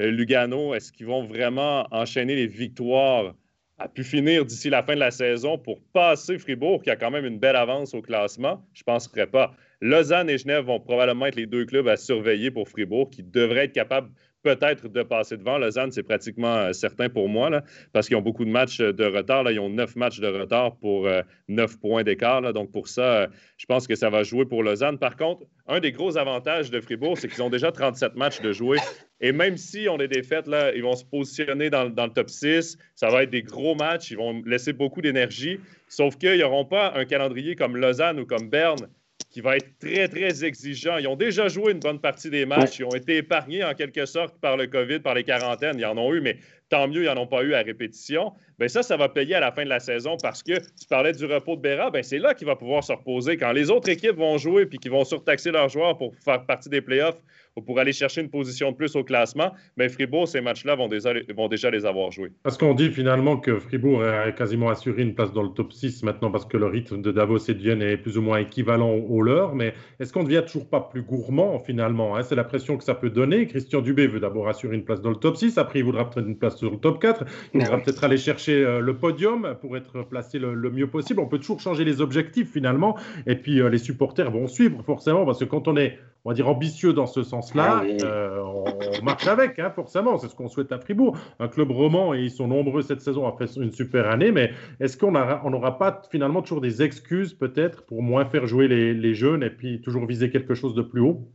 euh, Lugano, est-ce qu'ils vont vraiment enchaîner les victoires à pu finir d'ici la fin de la saison pour passer Fribourg, qui a quand même une belle avance au classement? Je ne penserais pas. Lausanne et Genève vont probablement être les deux clubs à surveiller pour Fribourg, qui devraient être capables peut-être de passer devant. Lausanne, c'est pratiquement euh, certain pour moi, là, parce qu'ils ont beaucoup de matchs euh, de retard. Là. Ils ont neuf matchs de retard pour euh, neuf points d'écart. Donc, pour ça, je pense que ça va jouer pour Lausanne. Par contre, un des gros avantages de Fribourg, c'est qu'ils ont déjà 37 matchs de jouer. Et même si on est défaites, là, ils vont se positionner dans, dans, le top 6. Ça va être des gros matchs. Ils vont laisser beaucoup d'énergie. Sauf qu'ils n'auront pas un calendrier comme Lausanne ou comme Berne qui va être très, très exigeant. Ils ont déjà joué une bonne partie des matchs. Ils ont été épargnés en quelque sorte par le COVID, par les quarantaines. Ils en ont eu, mais tant mieux, ils n'en ont pas eu à répétition. Bien, ça, ça va payer à la fin de la saison parce que tu parlais du repos de Béra, bien, c'est là qu'il va pouvoir se reposer. Quand les autres équipes vont jouer puis qu'ils vont surtaxer leurs joueurs pour faire partie des playoffs pour aller chercher une position de plus au classement, mais Fribourg, ces matchs-là vont déjà, vont déjà les avoir joués. Parce qu'on dit finalement que Fribourg a quasiment assuré une place dans le top 6 maintenant parce que le rythme de Davos et de Vienne est plus ou moins équivalent au leur, mais est-ce qu'on ne devient toujours pas plus gourmand finalement hein? C'est la pression que ça peut donner. Christian Dubé veut d'abord assurer une place dans le top 6, après il voudra peut-être une place sur le top 4, il voudra peut-être aller chercher euh, le podium pour être placé le, mieux possible. On peut toujours changer les objectifs finalement, et puis euh, les supporters vont suivre forcément parce que quand on est on va dire, ambitieux dans ce sens-là, ah euh, on, marche avec, hein, forcément. C'est ce qu'on souhaite à Fribourg. Un club roman, et ils sont nombreux cette saison faire une super année, mais est-ce qu'on n'aura pas finalement toujours des excuses peut-être pour moins faire jouer les jeunes et puis toujours viser quelque chose de plus haut?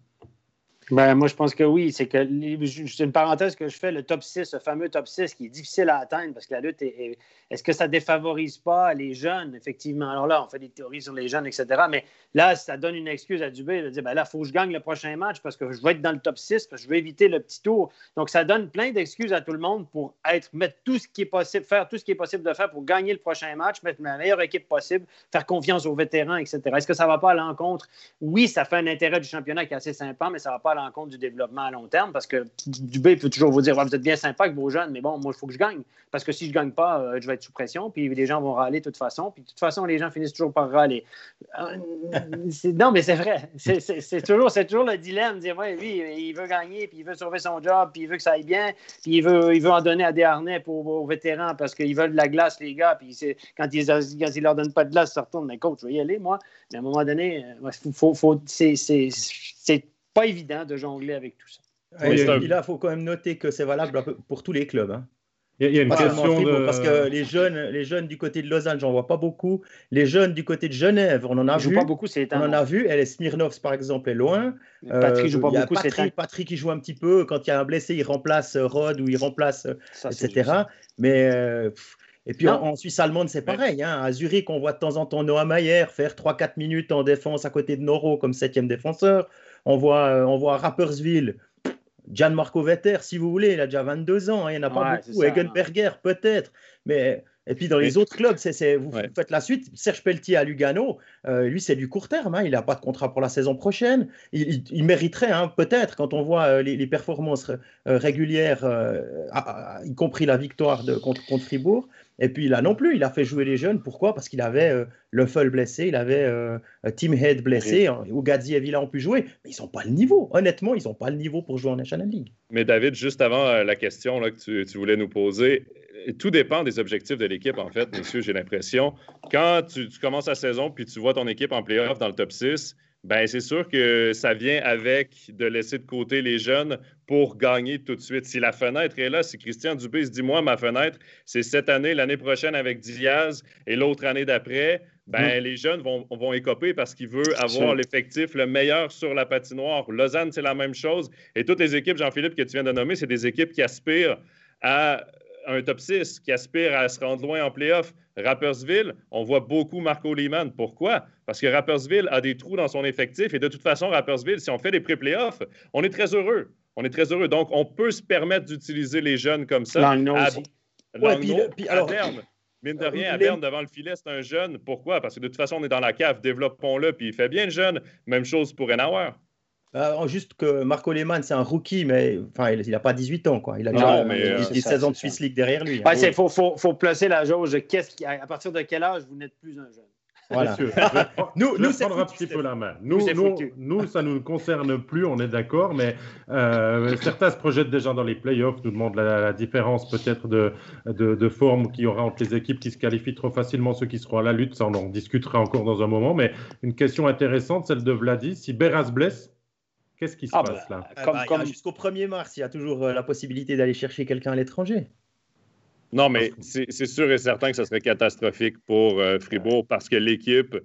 Ben, moi, je pense que oui. C'est que c'est une parenthèse que je fais, le top 6, ce fameux top 6 qui est difficile à atteindre parce que la lutte est. Est-ce que ça défavorise pas les jeunes, effectivement? Alors là, on fait des théories sur les jeunes, etc. Mais là, ça donne une excuse à Dubé de dire ben là, il faut que je gagne le prochain match parce que je vais être dans le top 6, parce que je veux éviter le petit tour. Donc, ça donne plein d'excuses à tout le monde pour être, mettre tout ce qui est possible, faire tout ce qui est possible de faire pour gagner le prochain match, mettre la meilleure équipe possible, faire confiance aux vétérans, etc. Est-ce que ça ne va pas à l'encontre? Oui, ça fait un intérêt du championnat qui est assez sympa, mais ça ne va pas à l'encontre du développement à long terme parce que Dubé peut toujours vous dire Vous êtes bien sympa avec vos jeunes, mais bon, moi, il faut que je gagne. Parce que si je ne gagne pas, euh, je vais être sous pression, puis les gens vont râler de toute façon. Puis de toute façon, les gens finissent toujours par râler. Euh, non, mais c'est vrai. C'est toujours, toujours le dilemme. Dire, ouais, lui, il veut gagner, puis il veut sauver son job, puis il veut que ça aille bien, puis il veut, il veut en donner à des harnais pour, aux vétérans parce qu'ils veulent de la glace, les gars. Puis quand ils ne leur donnent pas de glace, ça retourne. Mais coach, je vais y aller, moi. Mais à un moment donné, faut, faut, c'est pas évident de jongler avec tout ça. il faut quand même noter que c'est valable pour tous les clubs. Hein. Il y a une question de... Parce que les jeunes, les jeunes du côté de Lausanne, j'en vois pas beaucoup. Les jeunes du côté de Genève, on en a vu. Pas beaucoup, c'est on en a vu. Elle est Smirnovs, par exemple, est loin. Patrick joue pas euh, beaucoup, Patrick, Patrick, qui joue un petit peu. Quand il y a un blessé, il remplace Rod ou il remplace, etc. Mais... Euh, et puis en, Suisse allemande, c'est pareil. Hein. À Zurich, on voit de temps en temps Noah Mayer faire 3-4 minutes en défense à côté de Noro comme septième défenseur. On voit, euh, on voit Rappersville, Gianmarco Vetter, si vous voulez, il a déjà 22 ans. Hein. il n'y en a pas beaucoup. Egenberger, peut-être. Mais et puis dans les autres clubs, c'est, vous faites la suite. Serge Pelletier à Lugano, euh, lui, c'est du court terme. Hein. il n'a pas de contrat pour la saison prochaine. Il, mériterait, peut-être, quand on voit euh, les, performances régulières, y compris la victoire de, contre, contre Fribourg. Et puis là non plus, il a fait jouer les jeunes. Pourquoi? Parce qu'il avait euh, Le Full blessé, il avait euh, Tim Head blessé, hein, ou Gadzi et Villa ont pu jouer. Mais ils n'ont pas le niveau. Honnêtement, ils n'ont pas le niveau pour jouer en National League. Mais David, juste avant euh, la question là, que tu, voulais nous poser, tout dépend des objectifs de l'équipe, en fait, messieurs, j'ai l'impression. Quand tu, tu, commences la saison puis tu vois ton équipe en playoff dans le top 6, ben c'est sûr que ça vient avec de laisser de côté les jeunes pour gagner tout de suite. Si la fenêtre est là, si Christian Dubé se dit moi ma fenêtre c'est cette année, l'année prochaine avec Diaz et l'autre année d'après, ben mm. les jeunes vont, vont écoper parce qu'ils veulent avoir l'effectif le meilleur sur la patinoire. Lausanne c'est la même chose et toutes les équipes Jean-Philippe que tu viens de nommer, c'est des équipes qui aspirent à un top 6 qui aspire à se rendre loin en playoff. Rappersville, on voit beaucoup Marco Lehmann. Pourquoi? Parce que Rappersville a des trous dans son effectif et de toute façon, Rappersville, si on fait des pré-playoffs, on est très heureux. On est très heureux. Donc, on peut se permettre d'utiliser les jeunes comme ça. Langnaud aussi. puis, à Berne. Mine de euh, rien, à Berne, devant le filet, c'est un jeune. Pourquoi? Parce que de toute façon, on est dans la cave. Développons-le, puis il fait bien le jeune. Même chose pour Enauer. Euh, juste que Marco Lehmann, c'est un rookie, mais enfin, il n'a pas 18 ans. Quoi. Il a déjà mais, 16 euh, ans de Swiss League derrière lui. Il hein. faut, faut, faut, placer la jauge. Qui, à partir de quel âge vous n'êtes plus un jeune? Voilà. nous, nous un petit peu la main. Nous, nous, nous, ça ne nous concerne plus, on est d'accord, mais euh, certains se projettent déjà dans les playoffs, nous demandent la, différence peut-être de, de, de, forme qu'il y aura entre les équipes qui se qualifient trop facilement, ceux qui seront à la lutte, ça on en discutera encore dans un moment, mais une question intéressante, celle de Vladi, si Beras blesse, Qu'est-ce qui se ah, passe bah, là? comme, Jusqu'au 1er mars, il y a toujours euh, la possibilité d'aller chercher quelqu'un à l'étranger. Non, mais c'est sûr et certain que ce serait catastrophique pour euh, Fribourg parce que l'équipe,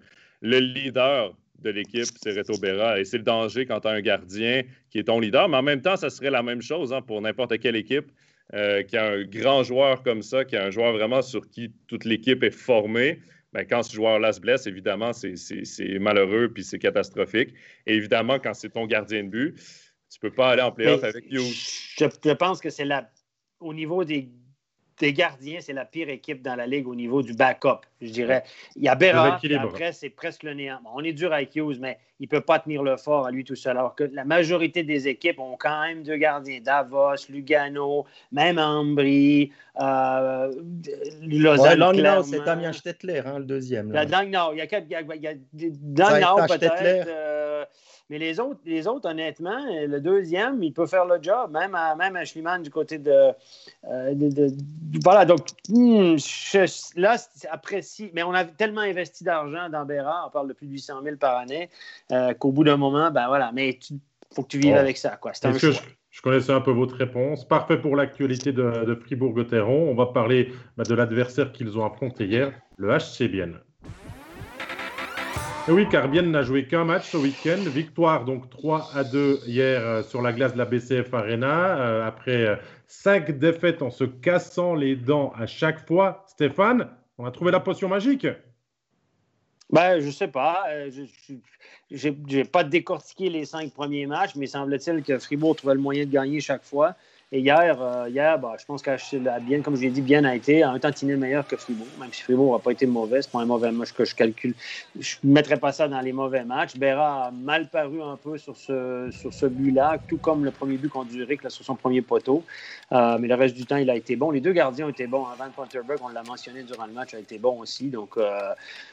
le leader de l'équipe, c'est Reto Berra. Et c'est le danger quand tu as un gardien qui est ton leader. Mais en même temps, ça serait la même chose hein, pour n'importe quelle équipe euh, qui a un grand joueur comme ça, qui a un joueur vraiment sur qui toute l'équipe est formée. Ben, quand ce joueur-là se blesse, évidemment, c'est malheureux puis c'est catastrophique. Et évidemment, quand c'est ton gardien de but, tu ne peux pas aller en playoff avec lui. Je, je pense que c'est au niveau des des gardiens, c'est la pire équipe dans la ligue au niveau du backup, je dirais. Il y a Berra, après, c'est presque le néant. on est dur à Hughes, mais il ne peut pas tenir le fort à lui tout seul. Alors que la majorité des équipes ont quand même deux gardiens. Davos, Lugano, même Ambry, euh, Lausanne. Ouais, c'est Damien Stettler, hein, le deuxième. Là. il y a, il y a, il y a, peut-être. Euh, mais les autres, les autres, honnêtement, le deuxième, il peut faire le job, même à, même à Schliemann du côté de, euh, Voilà, donc hmm, là, c'est apprécié. Mais on a tellement investi d'argent dans Béra, on parle de plus de 800 000 par année, euh, qu'au bout d'un moment, ben voilà, mais il faut que tu vives avec ça. Quoi. C'est un choix. Je, connaissais un peu votre réponse? Parfait pour l'actualité de, Fribourg-Gotteron. On va parler bah, de l'adversaire qu'ils ont affronté hier, le HC Bienne. Oui, car n'a joué qu'un match ce week-end. Victoire donc 3 à 2 hier euh, sur la glace de la BCF Arena. Euh, après euh, cinq défaites en se cassant les dents à chaque fois. Stéphane, on a trouvé la potion magique ben, je sais pas. Je n'ai pas décortiqué les cinq premiers matchs, mais semble-t-il que Fribourg trouvait le moyen de gagner chaque fois. Et hier, euh, hier bah, je pense que bien, comme je l'ai dit, bien a été un tantinet meilleur que Fribourg, même si Fribourg n'a pas été mauvais. C'est pas un mauvais match que je calcule. Je ne mettrais pas ça dans les mauvais matchs. Berra a mal paru un peu sur ce, sur ce but-là, tout comme le premier but contre Zurich là, sur son premier poteau. Euh, mais le reste du temps, il a été bon. Les deux gardiens ont été bons. Van Ponterberg, on l'a mentionné durant le match, a été bon aussi. Donc euh,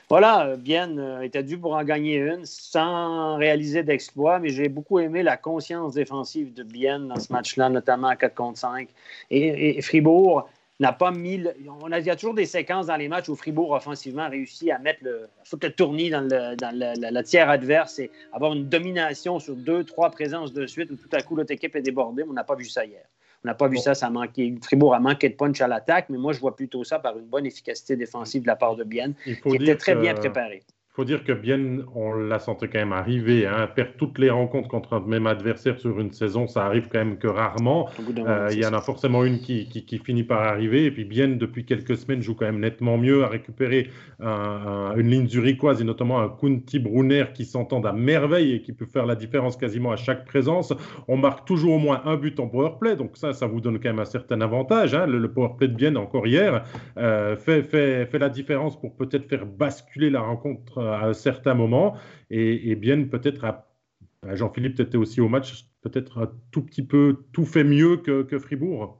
voilà, Bien était dû pour en gagner une sans réaliser d'exploit, mais j'ai beaucoup aimé la conscience défensive de Bien dans ce match-là, notamment à 4 contre 5. Et, Fribourg n'a pas mis. on a, il y a toujours des séquences dans les matchs où Fribourg offensivement a réussi à mettre le, le tournis dans, le, dans la, tiers adverse et avoir une domination sur deux, trois présences de suite où tout à coup l'autre équipe est débordée. Mais on n'a pas vu ça hier. On n'a pas vu ça, ça. Fribourg a manqué de punch à l'attaque, mais moi je vois plutôt ça par une bonne efficacité défensive de la part de Bienne, qui était très bien préparé. Il faut dire que bien, on la sentait quand même arriver. Hein. Perdre toutes les rencontres contre un même adversaire sur une saison, ça arrive quand même que rarement. Euh, il y en a forcément une qui, qui, finit par arriver. Et puis bien, depuis quelques semaines, joue quand même nettement mieux, à récupérer une ligne zurichoise et notamment un Kunti Brunner qui s'entendent à merveille et qui peut faire la différence quasiment à chaque présence. On marque toujours au moins un but en powerplay, donc ça, ça vous donne quand même un certain avantage. Hein. Le, le powerplay de Bien, encore hier, euh, fait, fait, fait la différence pour peut-être faire basculer la rencontre à un certain moment. Et, bien, peut-être, Jean-Philippe, tu étais aussi au match, peut-être un tout petit peu tout fait mieux que, Fribourg.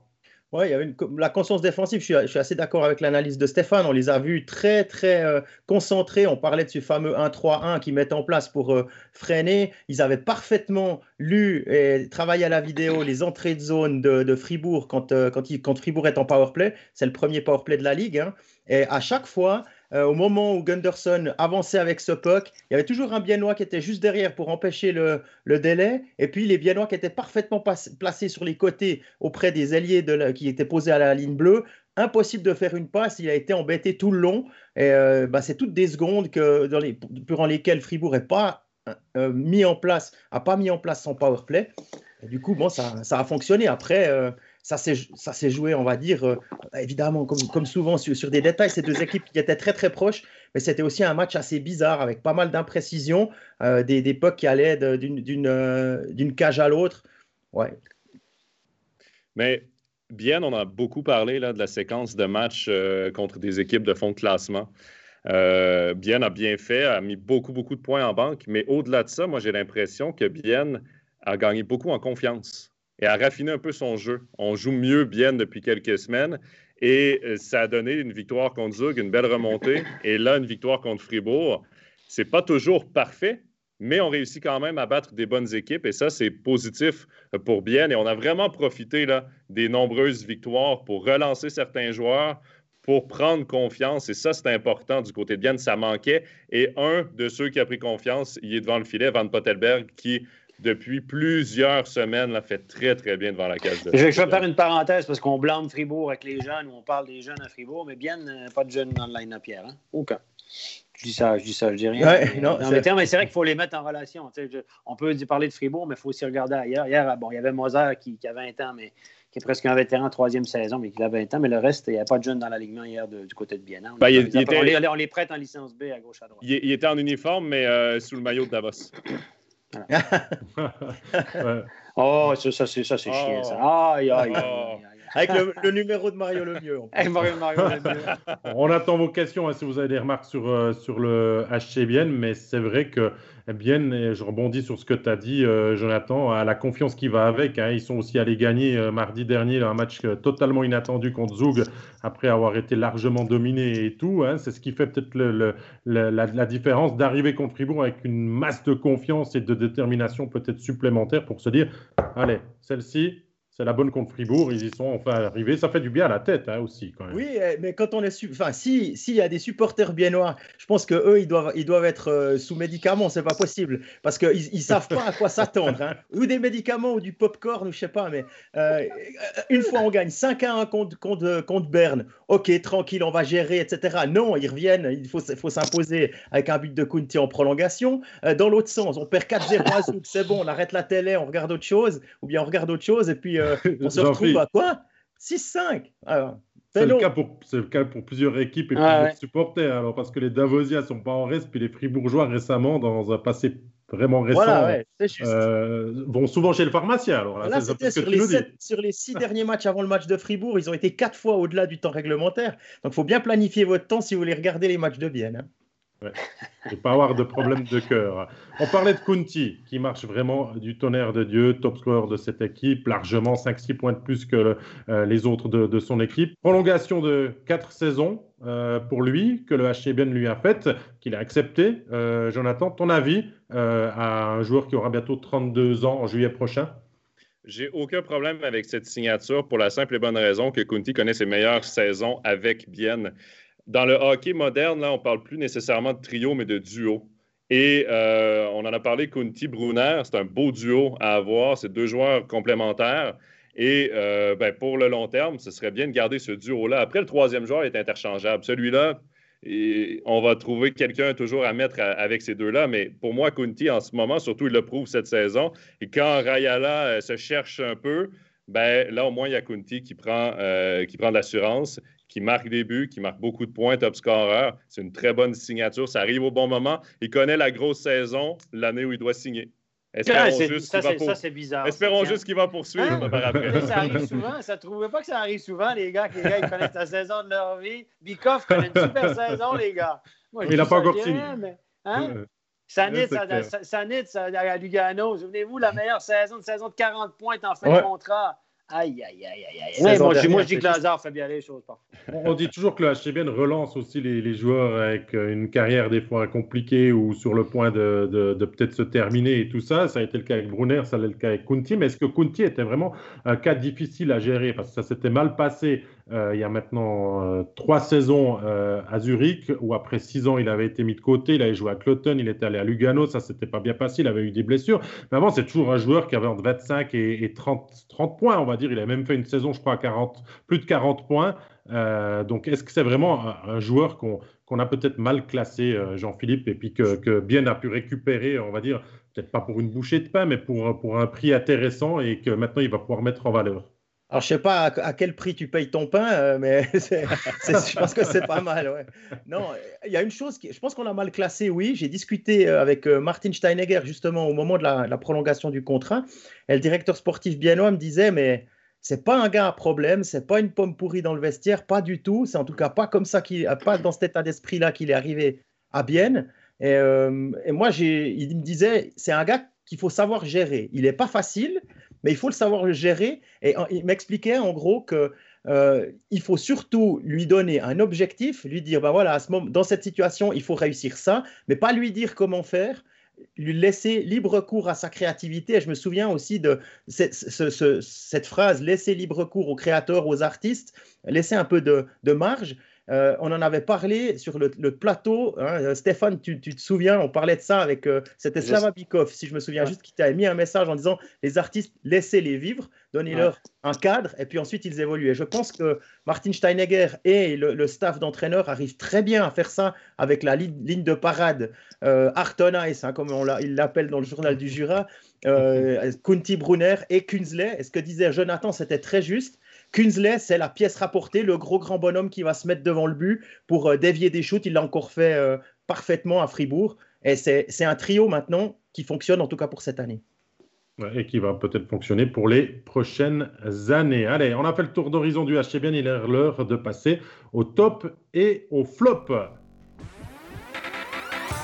Oui, il y avait la conscience défensive, je suis, assez d'accord avec l'analyse de Stéphane. On les a vus très, très euh, concentrés. On parlait de ce fameux 1-3-1 qu'ils mettent en place pour euh, freiner. Ils avaient parfaitement lu et travaillé à la vidéo les entrées de zone de, Fribourg quand, euh, quand, Fribourg est en powerplay. C'est le premier powerplay de la Ligue. Hein. Et à chaque fois, euh, au moment où Gunderson avançait avec ce puck, il y avait toujours un Biennois qui était juste derrière pour empêcher le, délai. Et puis les Biennois qui étaient parfaitement placés sur les côtés auprès des alliés qui étaient posés à la ligne bleue. Impossible de faire une passe, il a été embêté tout le long. Et euh, bah, c'est toutes des secondes durant lesquelles Fribourg pas euh, mis en place, a pas mis en place son power play. Et du coup, bon, ça a fonctionné. Après, ça s'est joué, on va dire, euh, évidemment, comme, souvent sur, des détails, ces deux équipes qui étaient très très proches, mais c'était aussi un match assez bizarre avec pas mal d'imprécisions, euh, des, des pucks qui allaient euh, d'une cage à l'autre. Ouais. Mais bien, on a beaucoup parlé là, de la séquence de matchs contre des équipes de fond de classement. bien a bien fait, a mis beaucoup, beaucoup de points en banque, mais au-delà de ça, moi j'ai l'impression que Bien a gagné beaucoup en confiance et a raffiné un peu son jeu. On joue mieux bien depuis quelques semaines et euh, ça a donné une victoire contre Zug, une belle remontée, et là, une victoire contre Fribourg. C'est pas toujours parfait, mais on réussit quand même à battre des bonnes équipes et ça, c'est positif pour bien. Et on a vraiment profité là, des nombreuses victoires pour relancer certains joueurs, pour prendre confiance. Et ça, c'est important du côté de Bienne. Ça manquait. Et un de ceux qui a pris confiance, il est devant le filet, Van Pottelberg, qui depuis plusieurs semaines, là, fait très, très bien devant la case. De je, vais faire une parenthèse parce qu'on blâme Fribourg avec les jeunes ou on parle des jeunes à Fribourg, mais bien euh, pas de jeunes dans le line-up hier. Hein? Aucun. Je dis ça, je dis ça, je dis rien. mais, non, mais c'est vrai qu'il faut les mettre en relation. on peut parler de Fribourg, mais il faut aussi regarder ailleurs. Hier, bon, il y avait Moser qui, qui, a 20 ans, mais qui est presque un vétéran troisième saison, mais qui a 20 ans. Mais le reste, il n'y a pas de jeunes dans l'alignement hier du côté de Bienna. On, ben, on, les, prête en licence B à gauche à droite. Il, était en uniforme, mais euh, sous le maillot de Davos. Oh, ça, ça c'est chiant, ça. Oh. Aïe, aïe, Avec le, numéro de Mario Lemieux. Mario, Mario On attend vos questions hein, si vous avez des remarques sur, euh, sur le HC Bien, mais c'est vrai que bien, et je rebondis sur ce que tu as dit, euh, Jonathan, à la confiance qui va avec. Hein. Ils sont aussi allés gagner euh, mardi dernier un match euh, totalement inattendu contre Zug, après avoir été largement dominé et tout. Hein. C'est ce qui fait peut-être le, la, la, différence d'arriver contre Fribourg avec une masse de confiance et de détermination peut-être supplémentaire pour se dire, allez, celle-ci, c'est la bonne contre Fribourg, ils y sont enfin arrivés. Ça fait du bien à la tête hein, aussi, quand même. Oui, eh, mais quand on est. Enfin, s'il y a des supporters biennois, je pense qu'eux, ils doivent, ils doivent être euh, sous médicaments, c'est pas possible. Parce qu'ils ne savent pas à quoi s'attendre. Hein. Ou des médicaments ou du pop-corn, ou je sais pas. Mais euh, une fois, on gagne 5 à 1 contre, contre, contre Berne. Ok, tranquille, on va gérer, etc. Non, ils reviennent. Il faut, faut s'imposer avec un but de Kunti en prolongation. Euh, dans l'autre sens, on perd 4-0 à c'est bon, on arrête la télé, on regarde autre chose. Ou bien on regarde autre chose et puis euh, on se retrouve à quoi? 6-5 c'est le, cas pour, le cas pour plusieurs équipes et plusieurs supporters. Alors, parce que les Davosiens ne sont pas en reste, puis les Fribourgeois récemment, dans un passé vraiment récents vont souvent chez le pharmacien. Alors là, c'était sur, les sur les six derniers matchs avant le match de Fribourg, ils ont été quatre fois au-delà du temps réglementaire. Donc, il faut bien planifier votre temps si vous voulez regarder les matchs de Bienne. Hein. Et pas avoir de problème de cœur. On parlait de Kunti, qui marche vraiment du tonnerre de Dieu, top scorer de cette équipe, largement 5-6 points de plus que euh, les autres de, son équipe. Prolongation de 4 saisons euh, pour lui, que le HCBN lui a faite, qu'il a accepté. Euh, Jonathan, ton avis à un joueur qui aura bientôt 32 ans en juillet prochain? J'ai aucun problème avec cette signature pour la simple et bonne raison que Kunti connaît ses meilleures saisons avec Bienne. Dans le hockey moderne, là, on ne parle plus nécessairement de trio, mais de duo. Et euh, on en a parlé, Kunti Brunner, c'est un beau duo à avoir. C'est deux joueurs complémentaires. Et euh, ben, pour le long terme, ce serait bien de garder ce duo-là. Après, le troisième joueur est interchangeable. Celui-là, on va trouver quelqu'un toujours à mettre avec ces deux-là. Mais pour moi, Kunti, en ce moment, surtout, il le prouve cette saison. Et quand Rayala euh, se cherche un peu, ben, là, au moins, il y a Kunti qui prend, qui prend de l'assurance qui marque des buts, qui marque beaucoup de points, top scorer. C'est une très bonne signature. Ça arrive au bon moment. Il connaît la grosse saison, l'année où il doit signer. Espérons juste ça, c'est bizarre. Espérons juste qu'il va poursuivre hein? par après. ça arrive souvent. Ça ne trouvait pas que ça arrive souvent, les gars, que les gars ils connaissent la saison de leur vie. Bikoff connaît une super saison, les gars. il n'a pas encore signé. Hein? Sanit, à Lugano, souvenez-vous, la meilleure saison, une saison de 40 points en fin de contrat. Aïe, aïe, aïe, aïe, aïe. moi, moi, je dis que Lazare fait bien les choses parfois. On dit toujours que le HCBN relance aussi les, les, joueurs avec euh, une carrière des fois compliquée ou sur le point de, de, de peut-être se terminer et tout ça. Ça a été le cas avec Brunner, ça a été le cas avec Kunti. Mais est-ce que Kunti était vraiment un cas difficile à gérer? Parce que ça s'était mal passé il y a maintenant euh, trois saisons euh, à Zurich, où après six ans, il avait été mis de côté. Il avait joué à Cloton, il était allé à Lugano, ça s'était pas bien passé, il avait eu des blessures. Mais avant, c'est toujours un joueur qui avait entre 25 et, 30, 30, points, on va dire. Il a même fait une saison, je crois, à 40, plus de 40 points. donc, est-ce que c'est vraiment un, joueur qu'on a peut-être mal classé, Jean-Philippe, et puis que, que, Bien a pu récupérer, on va dire, peut-être pas pour une bouchée de pain, mais pour, pour un prix intéressant et que maintenant il va pouvoir mettre en valeur? Alors, je sais pas à, quel prix tu payes ton pain, euh, mais je pense que c'est pas mal. Non, il y a une chose, qui, je pense qu'on a mal classé, oui. J'ai discuté euh, avec euh, Martin Steinegger justement au moment de la, prolongation du contrat. Et le directeur sportif biennois me disait, mais c'est pas un gars à problème, c'est pas une pomme pourrie dans le vestiaire, pas du tout. C'est en tout cas pas comme ça, pas dans cet état d'esprit-là qu'il est arrivé à Bienne. Et, et moi, il me disait, c'est un gars qu'il faut savoir gérer. Il n'est pas facile, mais il faut le savoir le gérer. Et il m'expliquait en gros que euh, il faut surtout lui donner un objectif, lui dire, ben voilà, à ce moment, dans cette situation, il faut réussir ça, mais pas lui dire comment faire, lui laisser libre cours à sa créativité. Et je me souviens aussi de cette, phrase, laisser libre cours aux créateurs, aux artistes, laisser un peu de marge. Euh, on en avait parlé sur le, plateau. Hein, euh, Stéphane, tu, te souviens, on parlait de ça avec. Euh, c'était Slava Bikov, si je me souviens juste, qui t'a mis un message en disant les artistes, laissez-les vivre, donnez-leur un cadre, et puis ensuite ils évoluent. Et je pense que Martin Steinegger et le, staff d'entraîneurs arrivent très bien à faire ça avec la ligne, de parade Arton Ice, hein, comme on il l'appelle dans le journal du Jura, Kunti Brunner et Kunzle. Et ce que disait Jonathan, c'était très juste Kunzley, c'est la pièce rapportée, le gros grand bonhomme qui va se mettre devant le but pour euh, dévier des shoots. Il l'a encore fait euh, parfaitement à Fribourg. Et c'est un trio maintenant qui fonctionne, en tout cas pour cette année. et qui va peut-être fonctionner pour les prochaines années. Allez, on a fait le tour d'horizon du HCBN. Il est l'heure de passer au top et au flop.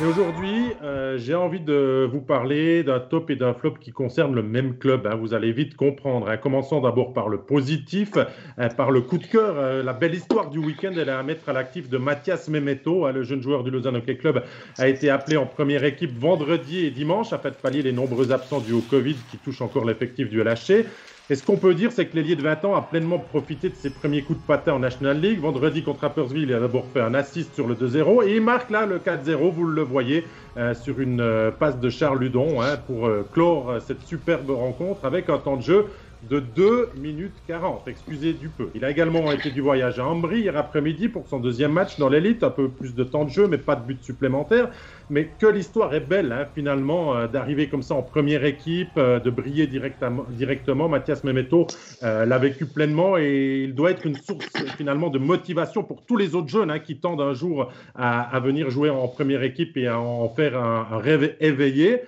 Et aujourd'hui, euh, j'ai envie de vous parler d'un top et d'un flop qui concernent le même club. Hein. Vous allez vite comprendre. Hein. Commençons d'abord par le positif, hein, par le coup de cœur. Euh, la belle histoire du week-end, elle est à mettre à l'actif de Mathias Memeto. le jeune joueur du Lausanne Hockey Club a été appelé en première équipe vendredi et dimanche afin de pallier les nombreux absents dus au Covid qui touchent encore l'effectif du LHC. Et ce qu'on peut dire, c'est que l'ailier de 20 ans a pleinement profité de ses premiers coups de patin en National League. Vendredi contre Rappersville, il a d'abord fait un assist sur le 2-0 et il marque là le 4-0, vous le voyez, euh, sur une euh, passe de Charles Ludon hein, pour euh, clore cette superbe rencontre avec un temps de jeu de 2 minutes 40. Excusez du peu. Il a également été du voyage à Ambry hier après-midi pour son deuxième match dans l'élite. Un peu plus de temps de jeu, mais pas de but supplémentaire. Mais que l'histoire est belle, hein, finalement, euh, d'arriver comme ça en première équipe, euh, de briller directement. Mathias Memeto euh, l'a vécu pleinement et il doit être une source finalement de motivation pour tous les autres jeunes hein, qui tendent un jour à, venir jouer en première équipe et à en faire un rêve éveillé.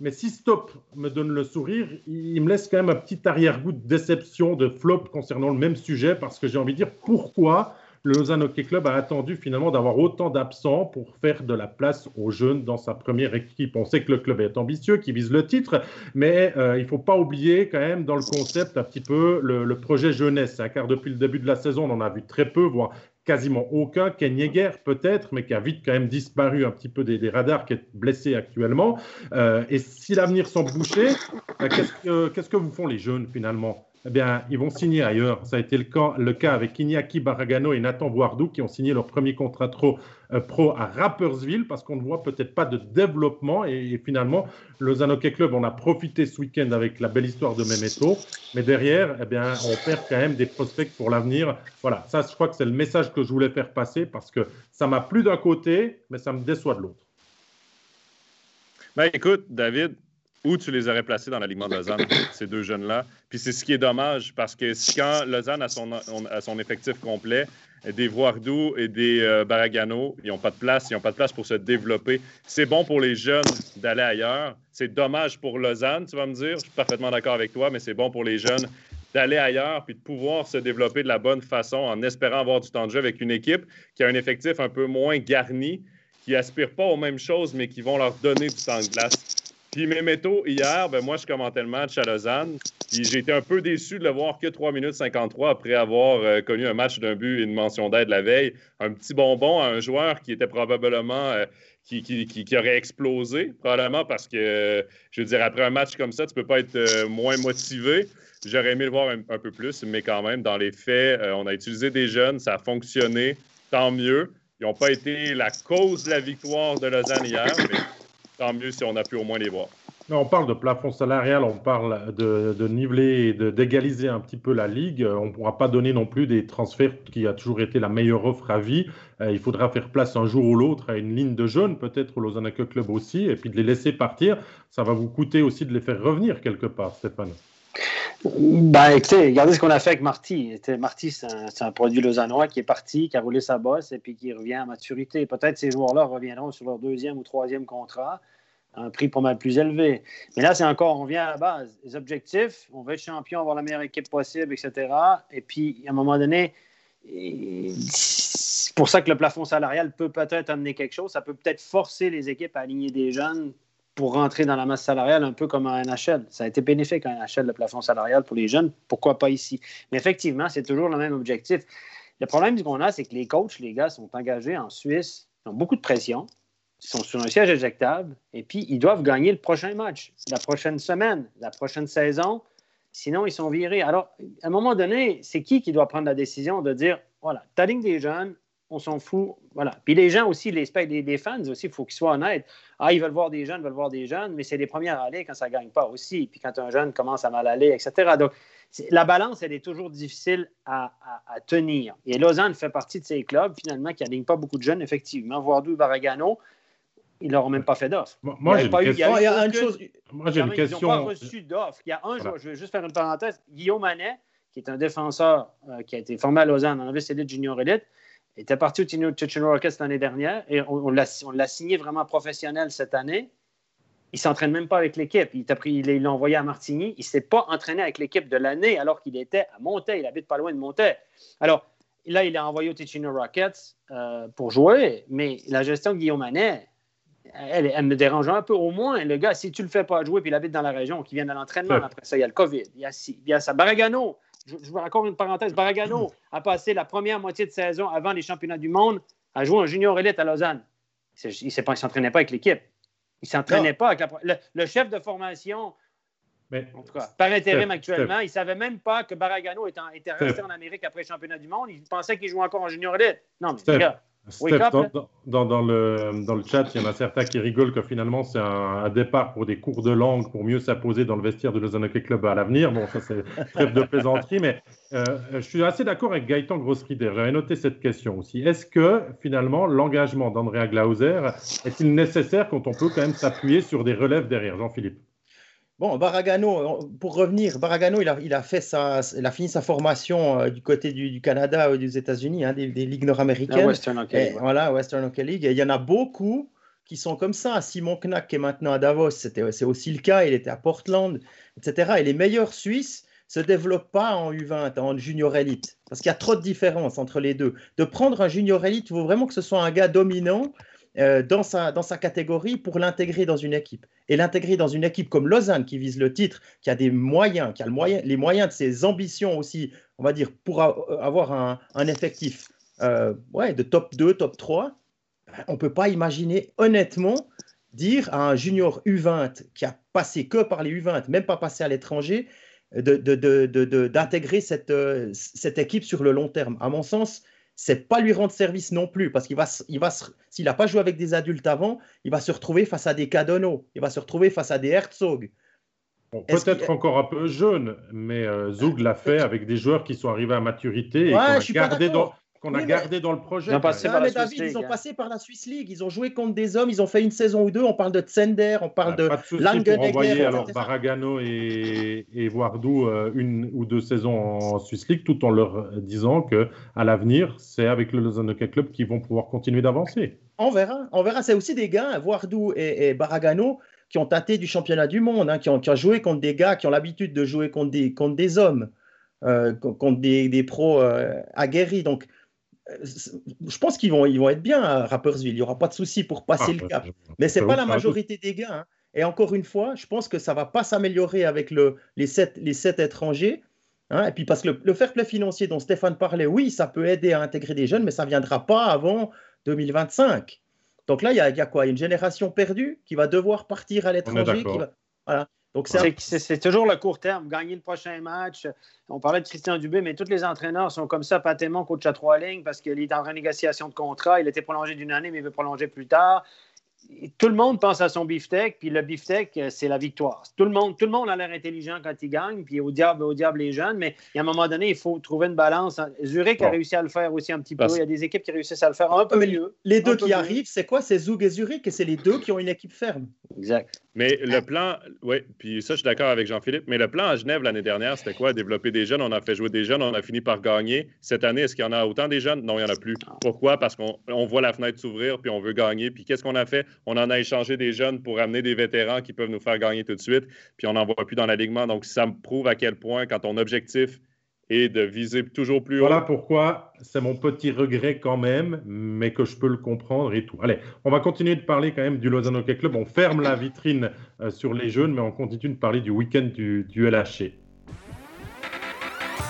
Mais si Stop me donne le sourire, il me laisse quand même un petit arrière-goût de déception, de flop concernant le même sujet, parce que j'ai envie de dire pourquoi le Lausanne Hockey Club a attendu finalement d'avoir autant d'absents pour faire de la place aux jeunes dans sa première équipe. On sait que le club est ambitieux, qu'il vise le titre, mais euh, il ne faut pas oublier quand même dans le concept un petit peu le, projet jeunesse. Car depuis le début de la saison, on en a vu très peu, voire quasiment aucun. Ken Yeager, peut-être, mais qui a vite quand même disparu un petit peu des, radars, qui est blessé actuellement. Euh, et si l'avenir semble bouché, euh, qu'est-ce que vous font les jeunes finalement? Eh bien, ils vont signer ailleurs. Ça a été le cas, avec Iñaki Baragano et Nathan Boardou qui ont signé leur premier contrat euh, pro à Rappersville parce qu'on ne voit peut-être pas de développement. Et, finalement, le Zanoke Club, on a profité ce week-end avec la belle histoire de Memeto. Mais derrière, eh bien, on perd quand même des prospects pour l'avenir. Voilà, ça, je crois que c'est le message que je voulais faire passer parce que ça m'a plu d'un côté, mais ça me déçoit de l'autre. Ben, écoute, David, où tu les aurais placés dans l'alignement de Lausanne, ces deux jeunes-là? Puis c'est ce qui est dommage, parce que quand Lausanne a son, a son effectif complet, des Voardou et des euh, Baragano, ils n'ont pas de place, ils n'ont pas de place pour se développer. C'est bon pour les jeunes d'aller ailleurs. C'est dommage pour Lausanne, tu vas me dire. Je suis parfaitement d'accord avec toi, mais c'est bon pour les jeunes d'aller ailleurs puis de pouvoir se développer de la bonne façon en espérant avoir du temps de jeu avec une équipe qui a un effectif un peu moins garni, qui aspire pas aux mêmes choses, mais qui vont leur donner du temps de glace. Puis Memeto, hier, ben moi, je commentais le match à Lausanne. Puis j'ai été un peu déçu de le voir que 3 minutes 53 après avoir euh, connu un match d'un but et une mention d'aide la veille. Un petit bonbon à un joueur qui était probablement. Euh, qui, qui, qui, aurait explosé, probablement parce que, je veux dire, après un match comme ça, tu peux pas être euh, moins motivé. J'aurais aimé le voir un, peu plus, mais quand même, dans les faits, on a utilisé des jeunes, ça a fonctionné, tant mieux. Ils n'ont pas été la cause de la victoire de Lausanne hier, tant mieux si on a pu au moins les voir. On parle de plafond salarial, on parle de, niveler et d'égaliser un petit peu la ligue. On ne pourra pas donner non plus des transferts qui a toujours été la meilleure offre à vie. Euh, il faudra faire place un jour ou l'autre à une ligne de jeunes, peut-être au Lausanne Club aussi, et puis de les laisser partir. Ça va vous coûter aussi de les faire revenir quelque part, Stéphane. Ben, écoutez, regardez ce qu'on a fait avec Marty. Marty, c'est un, produit lausannois qui est parti, qui a roulé sa bosse et puis qui revient à maturité. Peut-être ces joueurs-là reviendront sur leur deuxième ou troisième contrat à un prix pas mal plus élevé. Mais là, c'est encore, on vient à la base. Les objectifs, on veut être champion, avoir la meilleure équipe possible, etc. Et puis, à un moment donné, c'est pour ça que le plafond salarial peut peut-être amener quelque chose. Ça peut peut-être forcer les équipes à aligner des jeunes pour rentrer dans la masse salariale, un peu comme un NHL. Ça a été bénéfique un NHL, le plafond salarial pour les jeunes. Pourquoi pas ici? Mais effectivement, c'est toujours le même objectif. Le problème qu'on a, c'est que les coachs, les gars, sont engagés en Suisse, ils ont beaucoup de pression, ils sont sur un siège éjectable, et puis ils doivent gagner le prochain match, la prochaine semaine, la prochaine saison. Sinon, ils sont virés. Alors, à un moment donné, c'est qui qui doit prendre la décision de dire voilà, ta ligne des jeunes, on s'en fout. Voilà. Puis les gens aussi, les, les, fans aussi, il faut qu'ils soient honnêtes. Ah, ils veulent voir des jeunes, veulent voir des jeunes, mais c'est les premiers à aller quand ça ne gagne pas aussi. Puis quand un jeune commence à mal aller, etc. Donc, la balance, elle est toujours difficile à, tenir. Et Lausanne fait partie de ces clubs, finalement, qui n'alignent pas beaucoup de jeunes, effectivement. Voardou, Baragano, ils leur ont même pas fait d'offre. Moi, j'ai une, question. Il y a une chose. Moi, j'ai une question. Ils n'ont pas reçu d'offre. Il y a un joueur, je vais juste faire une parenthèse. Guillaume Manet, qui est un défenseur euh, qui a été formé à Lausanne en élite, junior élite, il était parti au Ticino Rockets l'année dernière et on, on l'a signé vraiment professionnel cette année. Il ne s'entraîne même pas avec l'équipe. Il l'a envoyé à Martigny. Il ne s'est pas entraîné avec l'équipe de l'année alors qu'il était à Montaigne. Il habite pas loin de Montaigne. Alors, là, il est envoyé au Ticino Rockets euh, pour jouer, mais la gestion de Guillaume Manet, elle, me dérange un peu. Au moins, le gars, si tu ne le fais pas jouer puis il habite dans la région, qu'il vient de l'entraînement, après ça, il y a le COVID, il y a, il y a ça. Baragano, je, encore une parenthèse. Baragano a passé la première moitié de saison avant les championnats du monde à jouer en junior élite à Lausanne. Il ne s'entraînait pas avec l'équipe. Il ne s'entraînait pas avec le, chef de formation. en tout cas, par intérim actuellement, il ne savait même pas que Baragano était, resté en Amérique après les championnats du monde. Il pensait qu'il jouait encore en junior élite. Non, mais gars, dans, dans, le, dans, le, chat, il y en a certains qui rigolent que finalement c'est un, départ pour des cours de langue pour mieux s'imposer dans le vestiaire de Lausanne Hockey Club à l'avenir. Bon, ça c'est trêve de plaisanterie, mais euh, je suis assez d'accord avec Gaëtan Grossrider. J'avais noté cette question aussi. Est-ce que finalement l'engagement d'Andrea Glauser est-il nécessaire quand on peut quand même s'appuyer sur des relèves derrière, Jean-Philippe Bon, Baragano, pour revenir, Baragano, il a, il a, fait sa, il a fini sa formation euh, du côté du, Canada ou des États-unis, hein, des, ligues nord-américaines. Western Hockey League. Voilà, Western Hockey League. Et il y en a beaucoup qui sont comme ça. Simon Knack, qui est maintenant à Davos, c'est aussi le cas, il était à Portland, etc. Et les meilleurs Suisses se développent pas en U20, en junior élite, parce qu'il y a trop de différences entre les deux. De prendre un junior élite, il faut vraiment que ce soit un gars dominant euh, dans, sa, dans sa catégorie pour l'intégrer dans une équipe. Et l'intégrer dans une équipe comme Lausanne, qui vise le titre, qui a des moyens, qui a le moyen, les moyens de ses ambitions aussi, on va dire, pour avoir un, effectif euh, ouais, de top 2, top 3, on ne peut pas imaginer honnêtement dire à un junior U20 qui a passé que par les U20, même pas passé à l'étranger, d'intégrer cette, euh, cette équipe sur le long terme. À mon sens, c'est pas lui rendre service non plus, parce qu'il va, il va s'il n'a pas joué avec des adultes avant, il va se retrouver face à des Cadono, il va se retrouver face à des Herzog. Peut-être encore un peu jeune, mais euh, Zug l'a fait avec des joueurs qui sont arrivés à maturité et qui ont gardé dans, qu'on a gardé dans le projet. Ils ont passé, par, la David, ils ont passé par la Swiss League, ils ont joué contre des hommes, ils ont fait une saison ou deux. On parle de Tsender, on parle de, de Langenegger. alors Baragano et, et Wardou euh, une ou deux saisons en Swiss League, tout en leur disant que à l'avenir, c'est avec le Lausanne Hockey Club qu'ils vont pouvoir continuer d'avancer. On verra, on verra. C'est aussi des gars, Wardou et, Baragano, qui ont tâté du championnat du monde, hein, qui, ont, joué contre des gars qui ont l'habitude de jouer contre des, contre des hommes, euh, contre des, des pros euh, aguerris. Donc, je pense qu'ils vont, ils vont être bien à Rappersville. Il n'y aura pas de souci pour passer ah, le cap. Mais ce n'est pas la majorité des gars. Hein. Et encore une fois, je pense que ça ne va pas s'améliorer avec le, les, sept, les sept étrangers. Hein. Et puis parce que le, fair play financier dont Stéphane parlait, oui, ça peut aider à intégrer des jeunes, mais ça ne viendra pas avant 2025. Donc là, il y, a, quoi? Une génération perdue qui va devoir partir à l'étranger. Voilà. C'est toujours le court terme, gagner le prochain match. On parlait de Christian Dubé, mais tous les entraîneurs sont comme ça, Patémon, coach à trois lignes, parce qu'il est en renégociation de contrat. Il était prolongé d'une année, mais il veut prolonger plus tard tout le monde pense à son beefsteak, puis le beefsteak, euh, c'est la victoire. Tout le monde, tout le monde a l'air intelligent quand il gagne, puis au diable, au diable les jeunes, mais à un moment donné, il faut trouver une balance. Zurich a réussi à le faire aussi un petit peu. Il y a des équipes qui réussissent à le faire un peu mieux. Les deux qui arrivent, c'est quoi? C'est Zug et Zurich, et c'est les deux qui ont une équipe ferme. Exact. Mais le plan, oui, puis ça, je suis d'accord avec Jean-Philippe, mais le plan à Genève l'année dernière, c'était quoi? Développer des jeunes, on a fait jouer des jeunes, on a fini par gagner. Cette année, est-ce qu'il y en a autant des jeunes? Non, il n'y en a plus. Pourquoi? Parce qu'on voit la fenêtre s'ouvrir, puis on veut gagner. Puis qu'est-ce qu'on a fait? On en a échangé des jeunes pour amener des vétérans qui peuvent nous faire gagner tout de suite, puis on n'en voit plus dans l'alignement. Donc, ça me prouve à quel point, quand ton objectif est de viser toujours plus haut. Voilà pourquoi c'est mon petit regret quand même, mais que je peux le comprendre et tout. Allez, on va continuer de parler quand même du Lausanne Hockey Club. On ferme la vitrine euh, sur les jeunes, mais on continue de parler du week-end du, du LHC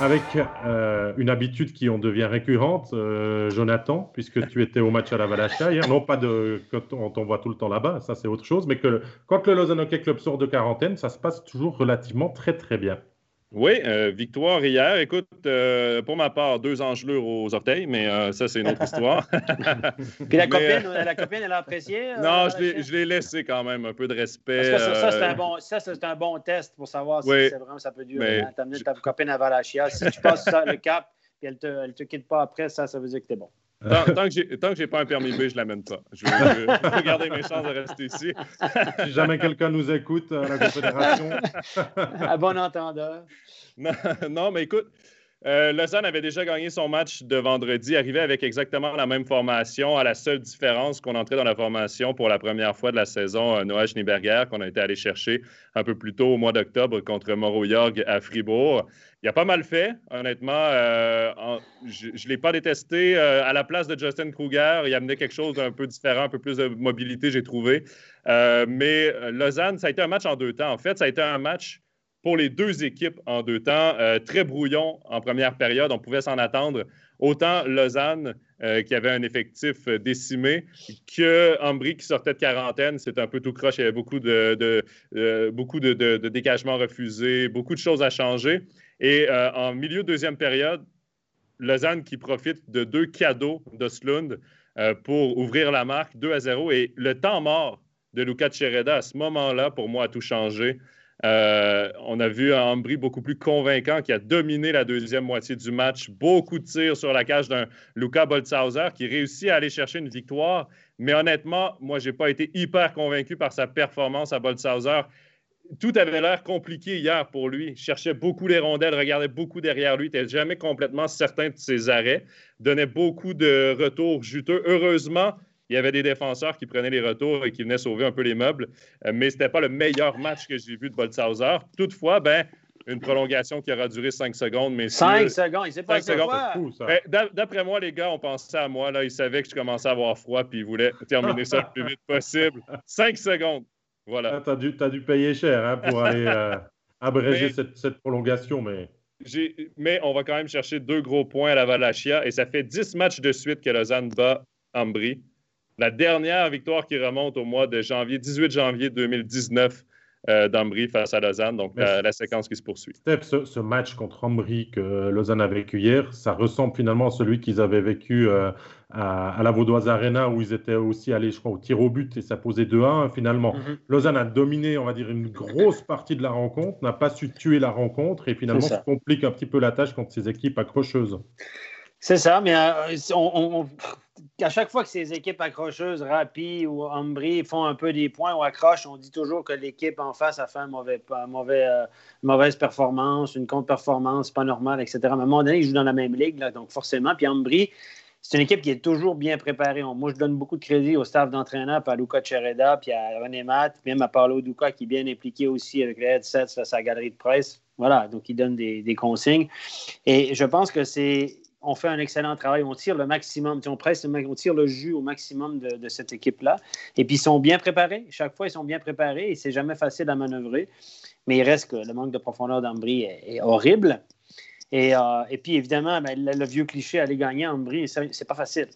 avec euh, une habitude qui en devient récurrente, euh, Jonathan, puisque tu étais au match à la Valacha hier, non pas de, quand on t'envoie tout le temps là-bas, ça c'est autre chose, mais que quand le Lausanne Hockey Club sort de quarantaine, ça se passe toujours relativement très très bien. Oui, euh, victoire hier. Écoute, euh, pour ma part, deux engelures aux orteils, mais euh, ça, c'est une autre histoire. Puis la copine, la copine, elle a apprécié? non, je l'ai laissé quand même, un peu de respect. Parce que ça, c'est un, bon, un bon test pour savoir si c'est vraiment ça peut durer. T'amener ta copine à Valachia. Si tu passes le cap et elle ne te, te quitte pas après, ça, ça veut dire que t'es bon. Tant, tant, que j'ai pas un permis B, je l'amène pas. Je vais, garder mes chances de rester ici. si jamais quelqu'un nous écoute à la Confédération. à bon entendeur. Non, mais écoute, euh, Lausanne avait déjà gagné son match de vendredi, arrivé avec exactement la même formation, à la seule différence qu'on entrait dans la formation pour la première fois de la saison euh, Noël Schneeberger, qu'on a été allé chercher un peu plus tôt au mois d'octobre contre Moro Yorg à Fribourg. Il a pas mal fait, honnêtement. Euh, je ne l'ai pas détesté. Euh, à la place de Justin Kruger, il amenait quelque chose d'un peu différent, un peu plus de mobilité, j'ai trouvé. mais Lausanne, ça a été un match en deux temps. En fait, ça a été un match pour les deux équipes en deux temps. Euh, très brouillon en première période, on pouvait s'en attendre. Autant Lausanne, euh, qui avait un effectif décimé, que Ambry qui sortait de quarantaine. C'est un peu tout croche. Il y avait beaucoup de, euh, beaucoup de, dégagements refusés, beaucoup de choses à changer. Et en milieu de deuxième période, Lausanne qui profite de deux cadeaux d'Oslund pour ouvrir la marque 2 à 0. Et le temps mort de Luca Chereda à ce moment-là, pour moi, a tout changé. Euh, on a vu un Ambry beaucoup plus convaincant qui a dominé la deuxième moitié du match. Beaucoup de tirs sur la cage d'un Luca Boltzhauser qui réussit à aller chercher une victoire. Mais honnêtement, moi, je n'ai pas été hyper convaincu par sa performance à Boltzhauser. Tout avait l'air compliqué hier pour lui. Il cherchait beaucoup les rondelles, regardait beaucoup derrière lui, n'était jamais complètement certain de ses arrêts, donnait beaucoup de retours juteux. Heureusement, Il y avait des défenseurs qui prenaient les retours et qui venaient sauver un peu les meubles, euh, mais ce n'était pas le meilleur match que j'ai vu de Boltzhauser. Toutefois, ben, une prolongation qui aura duré 5 secondes. Mais 5 secondes, il s'est pas secondes. Ben, d'après moi, les gars, on pensait à moi. Là, ils savaient que je commençais à avoir froid puis ils voulaient terminer ça le plus vite possible. 5 secondes. Voilà. Ah, tu as, dû payer cher hein, pour aller euh, abréger cette, prolongation, mais. Mais on va quand même chercher deux gros points à la Valachia et ça fait 10 matchs de suite que Lausanne bat Ambry. La dernière victoire qui remonte au mois de janvier, 18 janvier 2019 euh, d'Ambry face à Lausanne. Donc, la, séquence qui se poursuit. Steph, ce, match contre Ambry que Lausanne a vécu hier, ça ressemble finalement à celui qu'ils avaient vécu euh, à, la Vaudoise Arena où ils étaient aussi allés, je crois, au tir au but et ça posait 2-1 finalement. Mhm. Lausanne a dominé, on va dire, une grosse partie de la rencontre, n'a pas su tuer la rencontre et finalement ça. complique un petit peu la tâche contre ces équipes accrocheuses. C'est ça, mais euh, on, à chaque fois que ces équipes accrocheuses, Rapi ou Ambry, font un peu des points ou accrochent, on dit toujours que l'équipe en face a fait une euh, mauvaise performance, une contre-performance, pas normale, etc. Mais à un moment donné, ils jouent dans la même ligue, donc forcément. Puis Ambry, c'est une équipe qui est toujours bien préparée. Moi, je donne beaucoup de crédit au staff d'entraîneur, à Luca Cereda, puis à René Matt, même à Paolo Duca, qui est bien impliqué aussi avec les headsets, sa galerie de presse. Voilà, donc il donne des, des consignes. Et je pense que c'est on fait un excellent travail, on tire le maximum, on presse, on tire le jus au maximum de, cette équipe-là. Et puis, ils sont bien préparés. Chaque fois, ils sont bien préparés et c'est jamais facile à manœuvrer. Mais il reste que le manque de profondeur d'Ambry est, horrible. Et, euh, puis, évidemment, ben, le, vieux cliché, aller gagner à Ambry, c'est pas facile.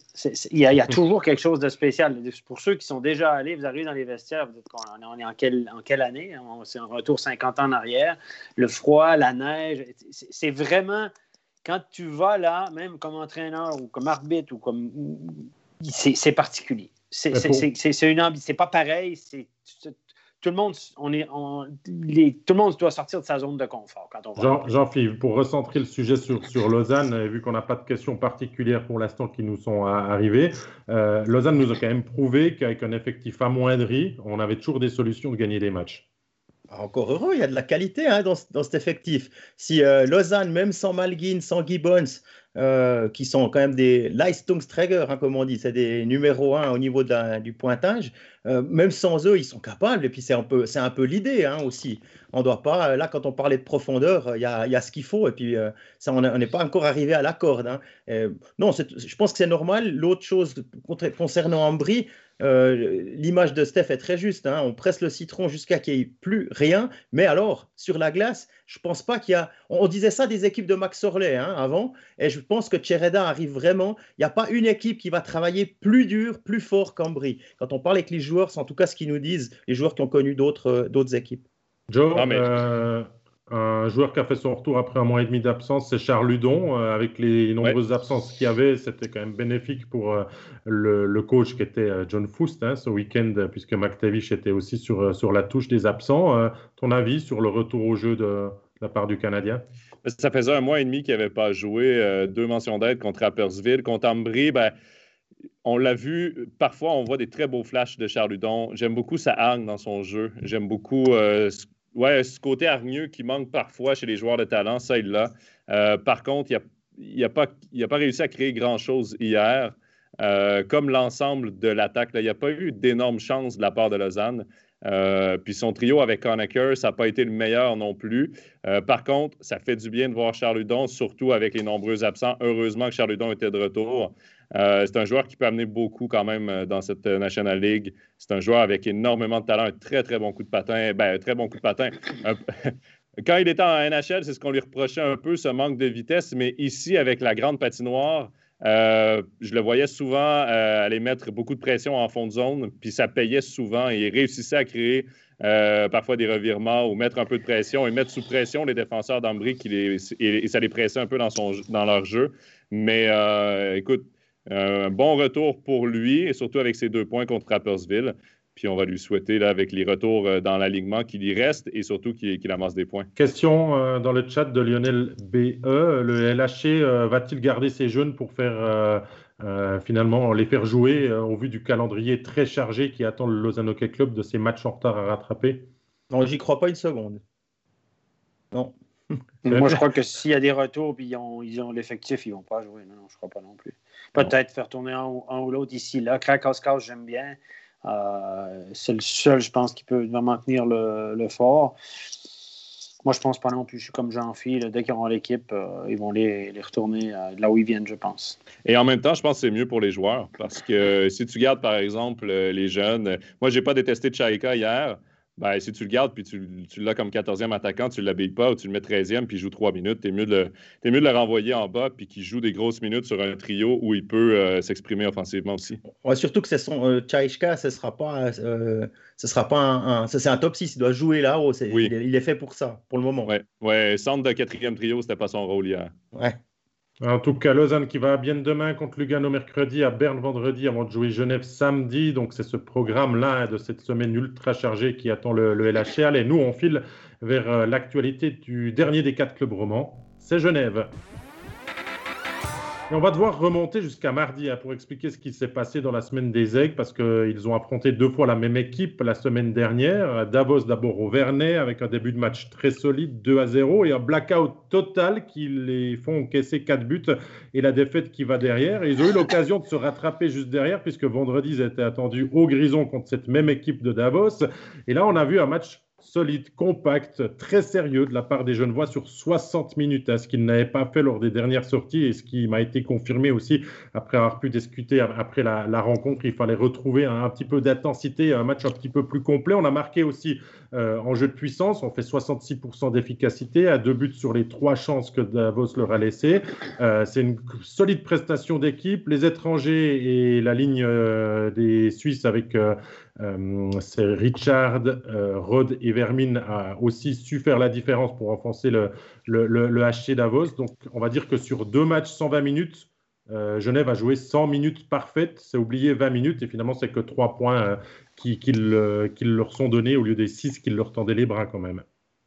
Il y, a, toujours quelque chose de spécial. Pour ceux qui sont déjà allés, vous arrivez dans les vestiaires, vous dites on, est en quelle, en quelle année? C'est un retour 50 ans en arrière. Le froid, la neige, c'est vraiment quand tu vas là, même comme entraîneur ou comme arbitre ou comme. C'est particulier. C'est une C'est pas pareil. C'est tout le monde, on est, les, tout le monde doit sortir de sa zone de confort quand on va. Jean-Philippe, pour recentrer le sujet sur, sur Lausanne, vu qu'on n'a pas de questions particulières pour l'instant qui nous sont arrivées, euh, Lausanne nous a quand même prouvé qu'avec un effectif amoindri, on avait toujours des solutions de gagner des matchs. Encore heureux, il y a de la qualité hein, dans, cet effectif. Si euh, Lausanne, même sans Malguin, sans Gibbons, euh, qui sont quand même des Leistungsträger, hein, comme on dit, c'est des numéros 1 au niveau du pointage, euh, même sans eux, ils sont capables. Et puis c'est un peu, c'est un peu l'idée hein, aussi. On doit pas, là, quand on parlait de profondeur, il y a, y a, ce qu'il faut. Et puis ça, on n'est pas encore arrivé à la corde. non, je pense que c'est normal. L'autre chose concernant Ambry, euh, l'image de Steph est très juste. Hein. On presse le citron jusqu'à qu'il n'y ait plus rien. Mais alors, sur la glace, je pense pas qu'il y a. On disait ça des équipes de Max Orley hein, avant. Et je pense que Chereda arrive vraiment. Il n'y a pas une équipe qui va travailler plus dur, plus fort qu'Ambry. Quand on parle avec les joueurs, c'est en tout cas ce qu'ils nous disent, les joueurs qui ont connu d'autres euh, équipes. Joe, euh, un joueur qui a fait son retour après un mois et demi d'absence, c'est Charles Ludon. Euh, avec les nombreuses absences qu'il y avait, c'était quand même bénéfique pour euh, le, coach qui était euh, John Foust hein, ce week-end, puisque McTavish était aussi sur, sur la touche des absents. ton avis sur le retour au jeu de, la part du Canadien? Ça faisait un mois et demi qu'il n'avait pas joué. deux mentions d'aide contre Appersville. Contre Ambry, ben, on l'a vu, parfois on voit des très beaux flashs de Charles. J'aime beaucoup sa hargne dans son jeu. J'aime beaucoup Ouais, ce côté hargneux qui manque parfois chez les joueurs de talent, ça, il l'a. Euh, par contre, il n'a pas, réussi à créer grand-chose hier. Euh, comme l'ensemble de l'attaque, il n'y a pas eu d'énormes chances de la part de Lausanne. Euh, puis son trio avec Conacher, ça n'a pas été le meilleur non plus. par contre, ça fait du bien de voir Charles Hudon, surtout avec les nombreux absents. Heureusement que Charles Hudon était de retour. Euh, c'est un joueur qui peut amener beaucoup quand même euh, dans cette euh, National League. C'est un joueur avec énormément de talent, un très, très bon coup de patin. Ben, un très bon coup de patin. Quand il était en NHL, c'est ce qu'on lui reprochait un peu, ce manque de vitesse. Mais ici, avec la grande patinoire, je le voyais souvent aller mettre beaucoup de pression en fond de zone, puis ça payait souvent. Et il réussissait à créer parfois des revirements ou mettre un peu de pression et mettre sous pression les défenseurs d'Ambry et, ça les pressait un peu dans, dans leur jeu. Mais écoute, un bon retour pour lui, et surtout avec ses deux points contre Rappersville. Puis on va lui souhaiter, là, avec les retours euh, dans l'alignement, qu'il y reste et surtout qu'il amasse des points. Question euh, dans le chat de Lionel BE. Le LHC euh, va-t-il garder ses jeunes pour faire finalement les faire jouer au vu du calendrier très chargé qui attend le Lausanne Hockey Club de ses matchs en retard à rattraper? Non, j'y crois pas une seconde. Non. Moi, je crois que s'il y a des retours puis ils ont, l'effectif, ils ne vont pas jouer. Non, non, je ne crois pas non plus. Peut-être faire tourner un, ou l'autre ici, là. Krakowska, j'aime bien. Euh, c'est le seul, je pense, qui peut maintenir le, le, fort. Moi, je pense pas non plus. Je suis comme Jean-Phil. Dès qu'ils auront l'équipe, euh, ils vont les, retourner de là où ils viennent, je pense. Et en même temps, je pense que c'est mieux pour les joueurs. Parce que si tu gardes, par exemple, les jeunes. Moi, j'ai pas détesté Chaika hier. Ben, si tu le gardes puis tu, tu l'as comme 14e attaquant, tu ne l'habilles pas ou tu le mets 13e puis il joue 3 minutes, tu es, mieux de le renvoyer en bas puis qu'il joue des grosses minutes sur un trio où il peut euh, s'exprimer offensivement aussi. Ouais, surtout que c'est son euh, ce sera pas, euh, ce sera pas un, c'est un top 6, il doit jouer là-haut, il, est fait pour ça, pour le moment. Ouais, ouais centre de quatrième trio, c'était pas son rôle hier. Ouais. En tout cas, Lausanne qui va à Bienne demain contre Lugano mercredi, à Berne vendredi avant de jouer Genève samedi. Donc c'est ce programme-là de cette semaine ultra chargée qui attend le, le LHR. Et nous, on file vers euh, l'actualité du dernier des quatre clubs romans, c'est Genève on va devoir remonter jusqu'à mardi hein, pour expliquer ce qui s'est passé dans la semaine des Aigles parce qu'ils ont affronté deux fois la même équipe la semaine dernière. Davos d'abord au Vernet avec un début de match très solide, 2 à 0 et un blackout total qui les font encaisser 4 buts et la défaite qui va derrière. ils ont eu l'occasion de se rattraper juste derrière puisque vendredi ils étaient attendus au Grison contre cette même équipe de Davos. Et là on a vu un match solide, compact, très sérieux de la part des Genevois sur 60 minutes, hein, ce qu'ils n'avaient pas fait lors des dernières sorties et ce qui m'a été confirmé aussi après avoir pu discuter après la, rencontre. Il fallait retrouver un, petit peu d'intensité, un match un petit peu plus complet. On a marqué aussi euh, en jeu de puissance, on fait 66% d'efficacité à deux buts sur les trois chances que Davos leur a laissées. Euh, c'est une solide prestation d'équipe. Les étrangers et la ligne euh, des Suisses avec Richard, Rod et Vermin a aussi su faire la différence pour enfoncer le, le, le, HC Davos. Donc, on va dire que sur deux matchs 120 minutes, Genève a joué 100 minutes parfaites. C'est oublié 20 minutes et finalement, c'est que trois points qui, qui, leur sont donnés au lieu des six qui leur tendaient les bras quand même.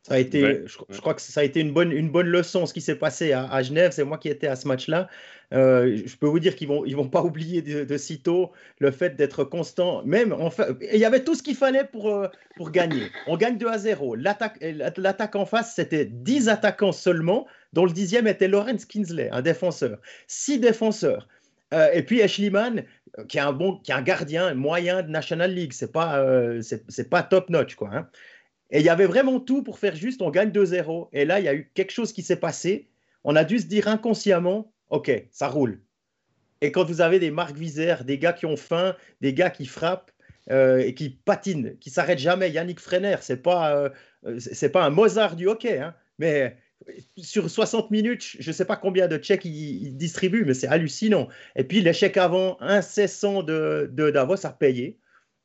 Ça a été, je, crois que ça a été une bonne, une bonne leçon ce qui s'est passé à, à Genève. C'est moi qui étais à ce match-là. Euh, je peux vous dire qu'ils vont, ils vont pas oublier de, sitôt le fait d'être constant. Même, enfin, il y avait tout ce qu'il fallait pour, euh, pour gagner. On gagne 2 à 0. L'attaque, l'attaque en face, c'était 10 attaquants seulement, dont le dixième était Lawrence Kinsley, un défenseur. 6 défenseurs. Euh, et puis Ashleyman, qui est un bon, qui est un gardien moyen de National League, c'est pas, c'est, pas top notch quoi. Hein. Et il y avait vraiment tout pour faire juste, on gagne 2-0. Et là, il y a eu quelque chose qui s'est passé. On a dû se dire inconsciemment, OK, ça roule. Et quand vous avez des marques visères, des gars qui ont faim, des gars qui frappent euh, et qui patinent, qui s'arrêtent jamais, Yannick Freiner, c'est pas euh, c'est pas un Mozart du hockey, hein, mais sur 60 minutes, je ne sais pas combien de chèques il, distribue, mais c'est hallucinant. Et puis l'échec avant incessant de, de Davos a payé.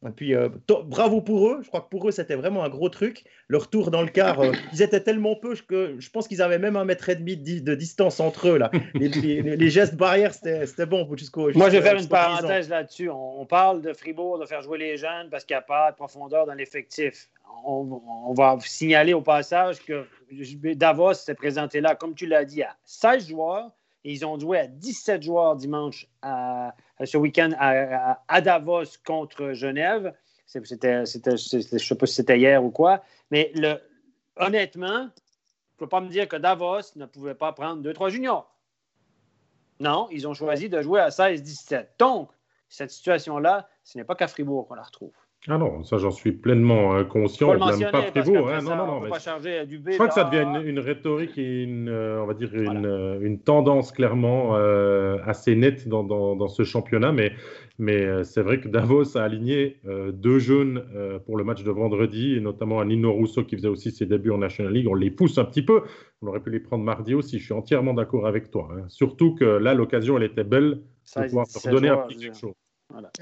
Et puis, euh, bravo pour eux. Je crois que pour eux, c'était vraiment un gros truc. Leur tour dans le quart, euh, ils étaient tellement peu que je pense qu'ils avaient même un mètre et demi de, distance entre eux. Là. Les, gestes barrières, c'était bon jusqu'au. Moi, je vais faire une parenthèse là-dessus. On, parle de Fribourg, de faire jouer les jeunes parce qu'il n'y a pas de profondeur dans l'effectif. On, on, va signaler au passage que Davos s'est présenté là, comme tu l'as dit, à 16 joueurs. Ils ont joué à 17 joueurs dimanche à, ce week-end à, Davos contre Genève. C'était, je ne sais pas si c'était hier ou quoi. Mais le, honnêtement, ne faut pas me dire que Davos ne pouvait pas prendre 2-3 juniors. Non, ils ont choisi de jouer à 16-17. Donc, cette situation-là, ce n'est pas qu'à Fribourg qu'on la retrouve. Ah non, ça j'en suis pleinement euh, conscient. Pas le pas Fribourg. Hein, non, non, non, pas charger du B, je crois que ça devient une, rhétorique et une, euh, on va dire une, euh, une tendance clairement assez nette dans, dans, dans, ce championnat. Mais, mais c'est vrai que Davos a aligné deux jeunes pour le match de vendredi, et notamment un Nino Russo qui faisait aussi ses débuts en National League. On les pousse un petit peu. On aurait pu les prendre mardi aussi. Je suis entièrement d'accord avec toi. Hein. Surtout que là, l'occasion, elle était belle de pouvoir leur donner un petit quelque chose.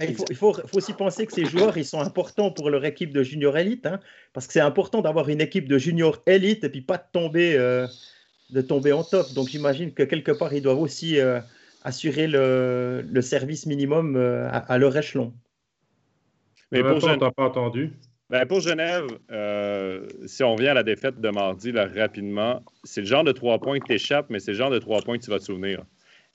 Il, faut, il faut, aussi penser que ces joueurs, ils sont importants pour leur équipe de junior élite, hein, parce que c'est important d'avoir une équipe de junior élite et puis pas de tomber, euh, de tomber en top. Donc j'imagine que quelque part, ils doivent aussi euh, assurer le, le, service minimum euh, à, leur échelon. Mais pour Genève, pas entendu. Ben pour Genève, si on vient à la défaite de mardi là, rapidement, c'est le genre de trois points qui t'échappe, mais c'est le genre de trois points que tu vas te souvenir.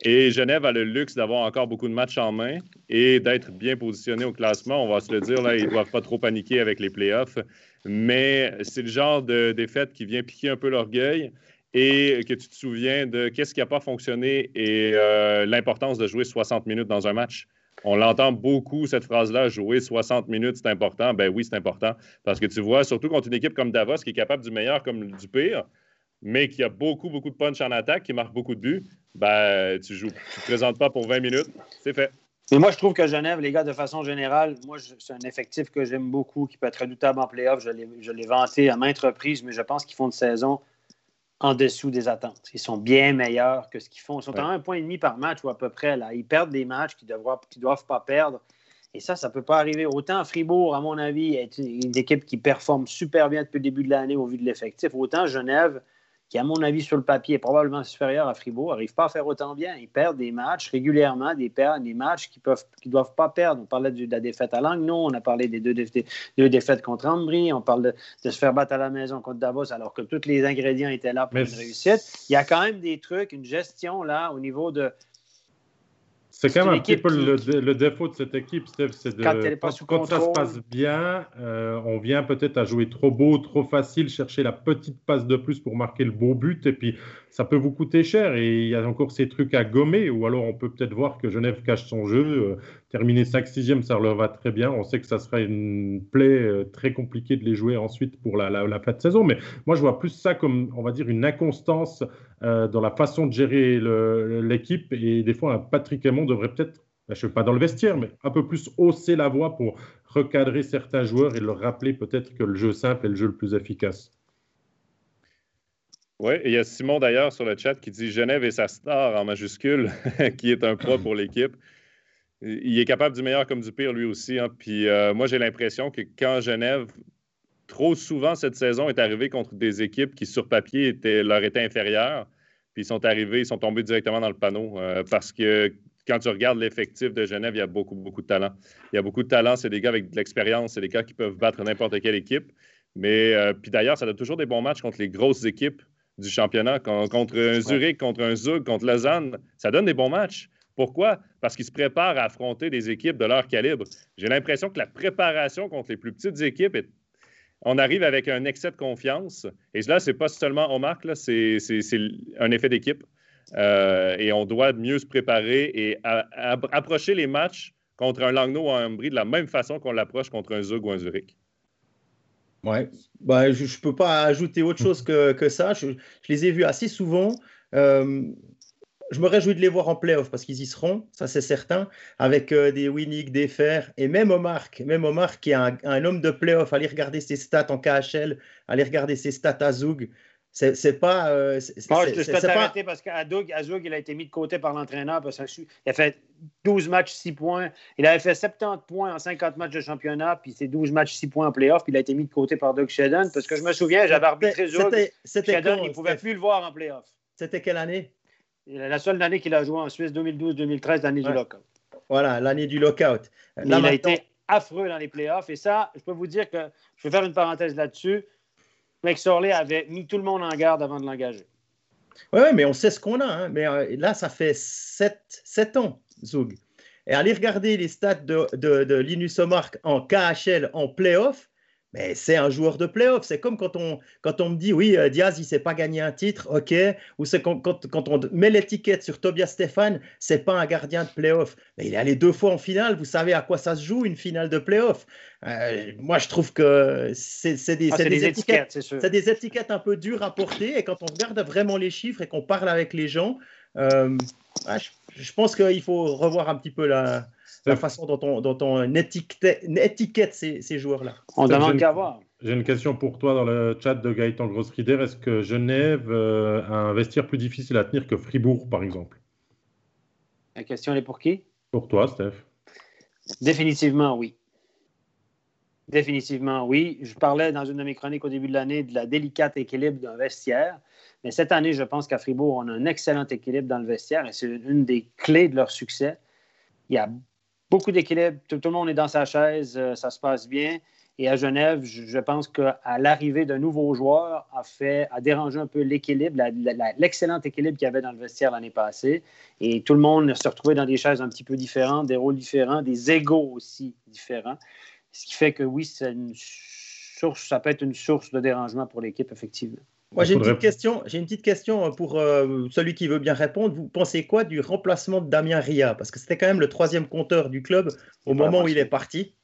Et Genève a le luxe d'avoir encore beaucoup de matchs en main et d'être bien positionné au classement. On va se le dire, là, ils ne doivent pas trop paniquer avec les playoffs. Mais c'est le genre de défaite qui vient piquer un peu l'orgueil. et que tu te souviens de qu'est-ce qui n'a pas fonctionné et euh, l'importance de jouer 60 minutes dans un match. On l'entend beaucoup, cette phrase-là, jouer 60 minutes, c'est important. Ben oui, c'est important. Parce que tu vois, surtout contre une équipe comme Davos, qui est capable du meilleur comme du pire, mais qui a beaucoup, beaucoup de punch en attaque, qui marque beaucoup de buts, ben tu joues. Tu ne te présentes pas pour 20 minutes, c'est fait. Mais moi, je trouve que Genève, les gars, de façon générale, moi, c'est un effectif que j'aime beaucoup, qui peut être redoutable en playoff. Je l'ai vanté à maintes reprises, mais je pense qu'ils font une saison en dessous des attentes. Ils sont bien meilleurs que ce qu'ils font. Ils sont à un point et demi par match ou à peu près. Là. Ils perdent des matchs qu'ils ne doivent pas perdre. Et ça, ça ne peut pas arriver. Autant Fribourg, à mon avis, est une équipe qui performe super bien depuis le début de l'année au vu de l'effectif. Autant Genève, qui, à mon avis, sur le papier, est probablement supérieur à Fribourg, n'arrive pas à faire autant bien. Ils perdent des matchs régulièrement, des, des matchs qu'ils ne doivent pas perdre. On parlait de, la défaite à Langnau, on a parlé des deux, défaites contre Ambry, on parle de, se faire battre à la maison contre Davos, alors que tous les ingrédients étaient là pour une réussite. Il y a quand même des trucs, une gestion là au niveau de c'est quand même un petit peu le, défaut de cette équipe, Steph, c'est de quand, ça se passe bien, euh, on vient peut-être à jouer trop beau, trop facile, chercher la petite passe de plus pour marquer le beau but, et puis ça peut vous coûter cher. Et il y a encore ces trucs à gommer, ou alors on peut peut-être voir que Genève cache son jeu, euh, terminer 5-6e, ça leur va très bien. On sait que ça sera une plaie euh, très compliquée de les jouer ensuite pour la, fin de saison, mais moi je vois plus ça comme, on va dire, une inconstance dans la façon de gérer l'équipe, et des fois, Patrick Aymon devrait peut-être, je ne suis pas dans le vestiaire, mais un peu plus hausser la voix pour recadrer certains joueurs et leur rappeler peut-être que le jeu simple est le jeu le plus efficace. Oui, il y a Simon d'ailleurs sur le chat qui dit Genève et sa star en majuscule, qui est un pro pour l'équipe. Il est capable du meilleur comme du pire lui aussi. Hein. Puis euh, moi, j'ai l'impression que quand Genève, trop souvent cette saison, est arrivé contre des équipes qui, sur papier, étaient, leur étaient inférieures, puis ils sont arrivés, ils sont tombés directement dans le panneau euh, parce que quand tu regardes l'effectif de Genève, il y a beaucoup, beaucoup de talent. Il y a beaucoup de talent. C'est des gars avec de l'expérience. C'est des gars qui peuvent battre n'importe quelle équipe. Mais euh, puis d'ailleurs, ça donne toujours des bons matchs contre les grosses équipes du championnat. Contre un Zurich, contre un Zug, contre Lausanne, ça donne des bons matchs. Pourquoi? Parce qu'ils se préparent à affronter des équipes de leur calibre. J'ai l'impression que la préparation contre les plus petites équipes on arrive avec un excès de confiance. Et là, ce n'est pas seulement au marque, c'est un effet d'équipe. Euh, et on doit mieux se préparer et approcher les matchs contre un Langnau ou un Ambry de la même façon qu'on l'approche contre un Zug ou un Zurich. Ouais, bah, je ne peux pas ajouter autre chose que, ça. Je, les ai vus assez souvent. Euh, je me réjouis de les voir en playoff parce qu'ils y seront, ça c'est certain, avec euh, des Winnick, des Fer, et même Omar, même qui est un, homme de playoff, aller regarder ses stats en KHL, aller regarder ses stats à Zug, c'est pas. Euh, je te souhaite arrêter parce qu'à Doug, il a été mis de côté par l'entraîneur. Il a fait 12 matchs, 6 points. Il avait fait 70 points en 50 matchs de championnat, puis c'est 12 matchs, 6 points en playoff, puis il a été mis de côté par Doug Shedden. Parce que je me souviens, j'avais arbitré Zug. Shedden, il ne pouvait plus le voir en playoff. C'était quelle année? La seule année qu'il a joué en Suisse, 2012-2013, l'année du lockout. Voilà, l'année du lockout. il a été affreux dans les playoffs. Et ça, je peux vous dire que je vais faire une parenthèse là-dessus. McSorley avait mis tout le monde en garde avant de l'engager. Oui, mais on sait ce qu'on a. Hein. Mais euh, là, ça fait sept, ans, Zug. Et aller regarder les stats de, de, de Linus Omark en KHL en playoff, mais c'est un joueur de playoff. C'est comme quand on, quand on me dit, oui, euh, Diaz, il ne sait pas gagner un titre, OK. Ou c'est quand, quand, on met l'étiquette sur Tobias Stéphane, c'est pas un gardien de playoff. Mais il est allé deux fois en finale. Vous savez à quoi ça se joue, une finale de playoff. Euh, moi, je trouve que c'est des, ah, des, étiquettes. c'est des étiquettes un peu dures à porter. Et quand on regarde vraiment les chiffres et qu'on parle avec les gens, euh, je, pense qu'il faut revoir un petit peu la, la façon dont on, dont on étiquette, ces, joueurs-là. On demande qu'à voir. J'ai une question pour toi dans le chat de Gaëtan Grossrider. Est-ce que Genève euh, a un vestiaire plus difficile à tenir que Fribourg, par exemple? La question est pour qui? Pour toi, Steph. Définitivement, oui. Définitivement, oui. Je parlais dans une de mes chroniques au début de l'année de la délicate équilibre d'un vestiaire. Mais cette année, je pense qu'à Fribourg, on a un excellent équilibre dans le vestiaire et c'est une des clés de leur succès. Il y a beaucoup d'équilibre. Tout, le monde est dans sa chaise, euh, ça se passe bien. Et à Genève, je, pense qu'à l'arrivée d'un nouveau joueur a fait, a dérangé un peu l'équilibre, l'excellent équilibre qu'il y avait dans le vestiaire l'année passée. Et tout le monde s'est retrouvé dans des chaises un petit peu différentes, des rôles différents, des égaux aussi différents. Ce qui fait que oui, une source, ça peut être une source de dérangement pour l'équipe, effectivement. Moi, j'ai une, petite question, j'ai une petite question pour euh, celui qui veut bien répondre. Vous pensez quoi du remplacement de Damien Ria? Parce que c'était quand même le troisième compteur du club au moment où il est parti.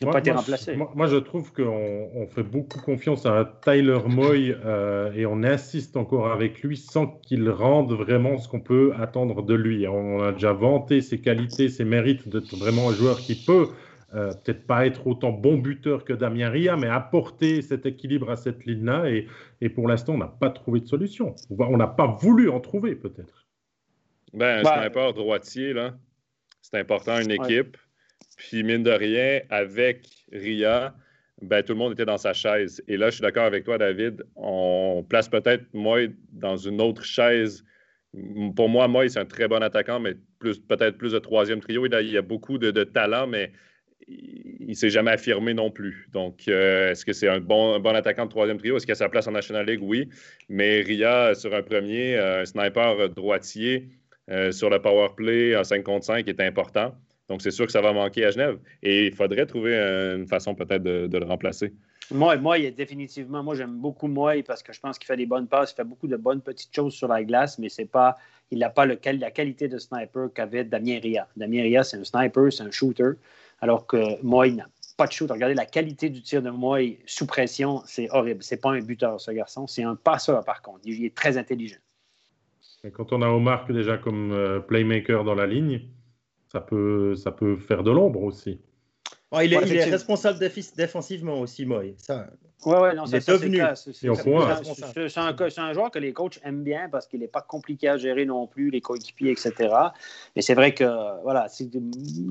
Il n'a pas été remplacé. Moi, je trouve qu'on on fait beaucoup confiance à Tyler Moy euh, et on insiste encore avec lui sans qu'il rende vraiment ce qu'on peut attendre de lui. On a déjà vanté ses qualités, ses mérites d'être vraiment un joueur qui peut euh, peut-être pas être autant bon buteur que Damien Ria, mais apporter cet équilibre à cette ligne-là. Et, et, pour l'instant, on n'a pas trouvé de solution. On n'a pas voulu en trouver, peut-être. Ben, un bah, sniper droitier, là, c'est important, une équipe. Puis, mine de rien, avec Ria, ben, tout le monde était dans sa chaise. Et là, je suis d'accord avec toi, David. On place peut-être moi dans une autre chaise. Pour moi, moi, c'est un très bon attaquant, mais plus, peut-être plus de troisième trio. Il y a beaucoup de, de talent, mais il ne s'est jamais affirmé non plus. Donc, euh, est-ce que c'est un bon, attaquant de troisième trio? Est-ce qu'il a sa place en National League? Oui. Mais Ria, sur un premier, euh, un sniper droitier euh, sur le power play en 5 contre 5 est important. Donc, c'est sûr que ça va manquer à Genève. Et il faudrait trouver une façon peut-être de, le remplacer. Moi, moi, il est définitivement, moi, j'aime beaucoup Moy parce que je pense qu'il fait des bonnes passes, il fait beaucoup de bonnes petites choses sur la glace, mais c'est pas, il n'a pas le, la qualité de sniper qu'avait Damien Ria. Damien Ria, c'est un sniper, c'est un shooter. Alors que Moy n'a pas de shoot. Regardez la qualité du tir de Moy sous pression, c'est horrible. C'est pas un buteur, ce garçon. C'est un passeur, par contre. Il est très intelligent. Quand on a Omar déjà comme euh, playmaker dans la ligne, ça peut, ça peut faire de l'ombre aussi. Il, est, responsable défensivement aussi, Moy. Ça, oui, oui, non, c'est devenu. C'est un, joueur que les coachs aiment bien parce qu'il n'est pas compliqué à gérer non plus, les coéquipiers, etc. Mais c'est vrai que voilà,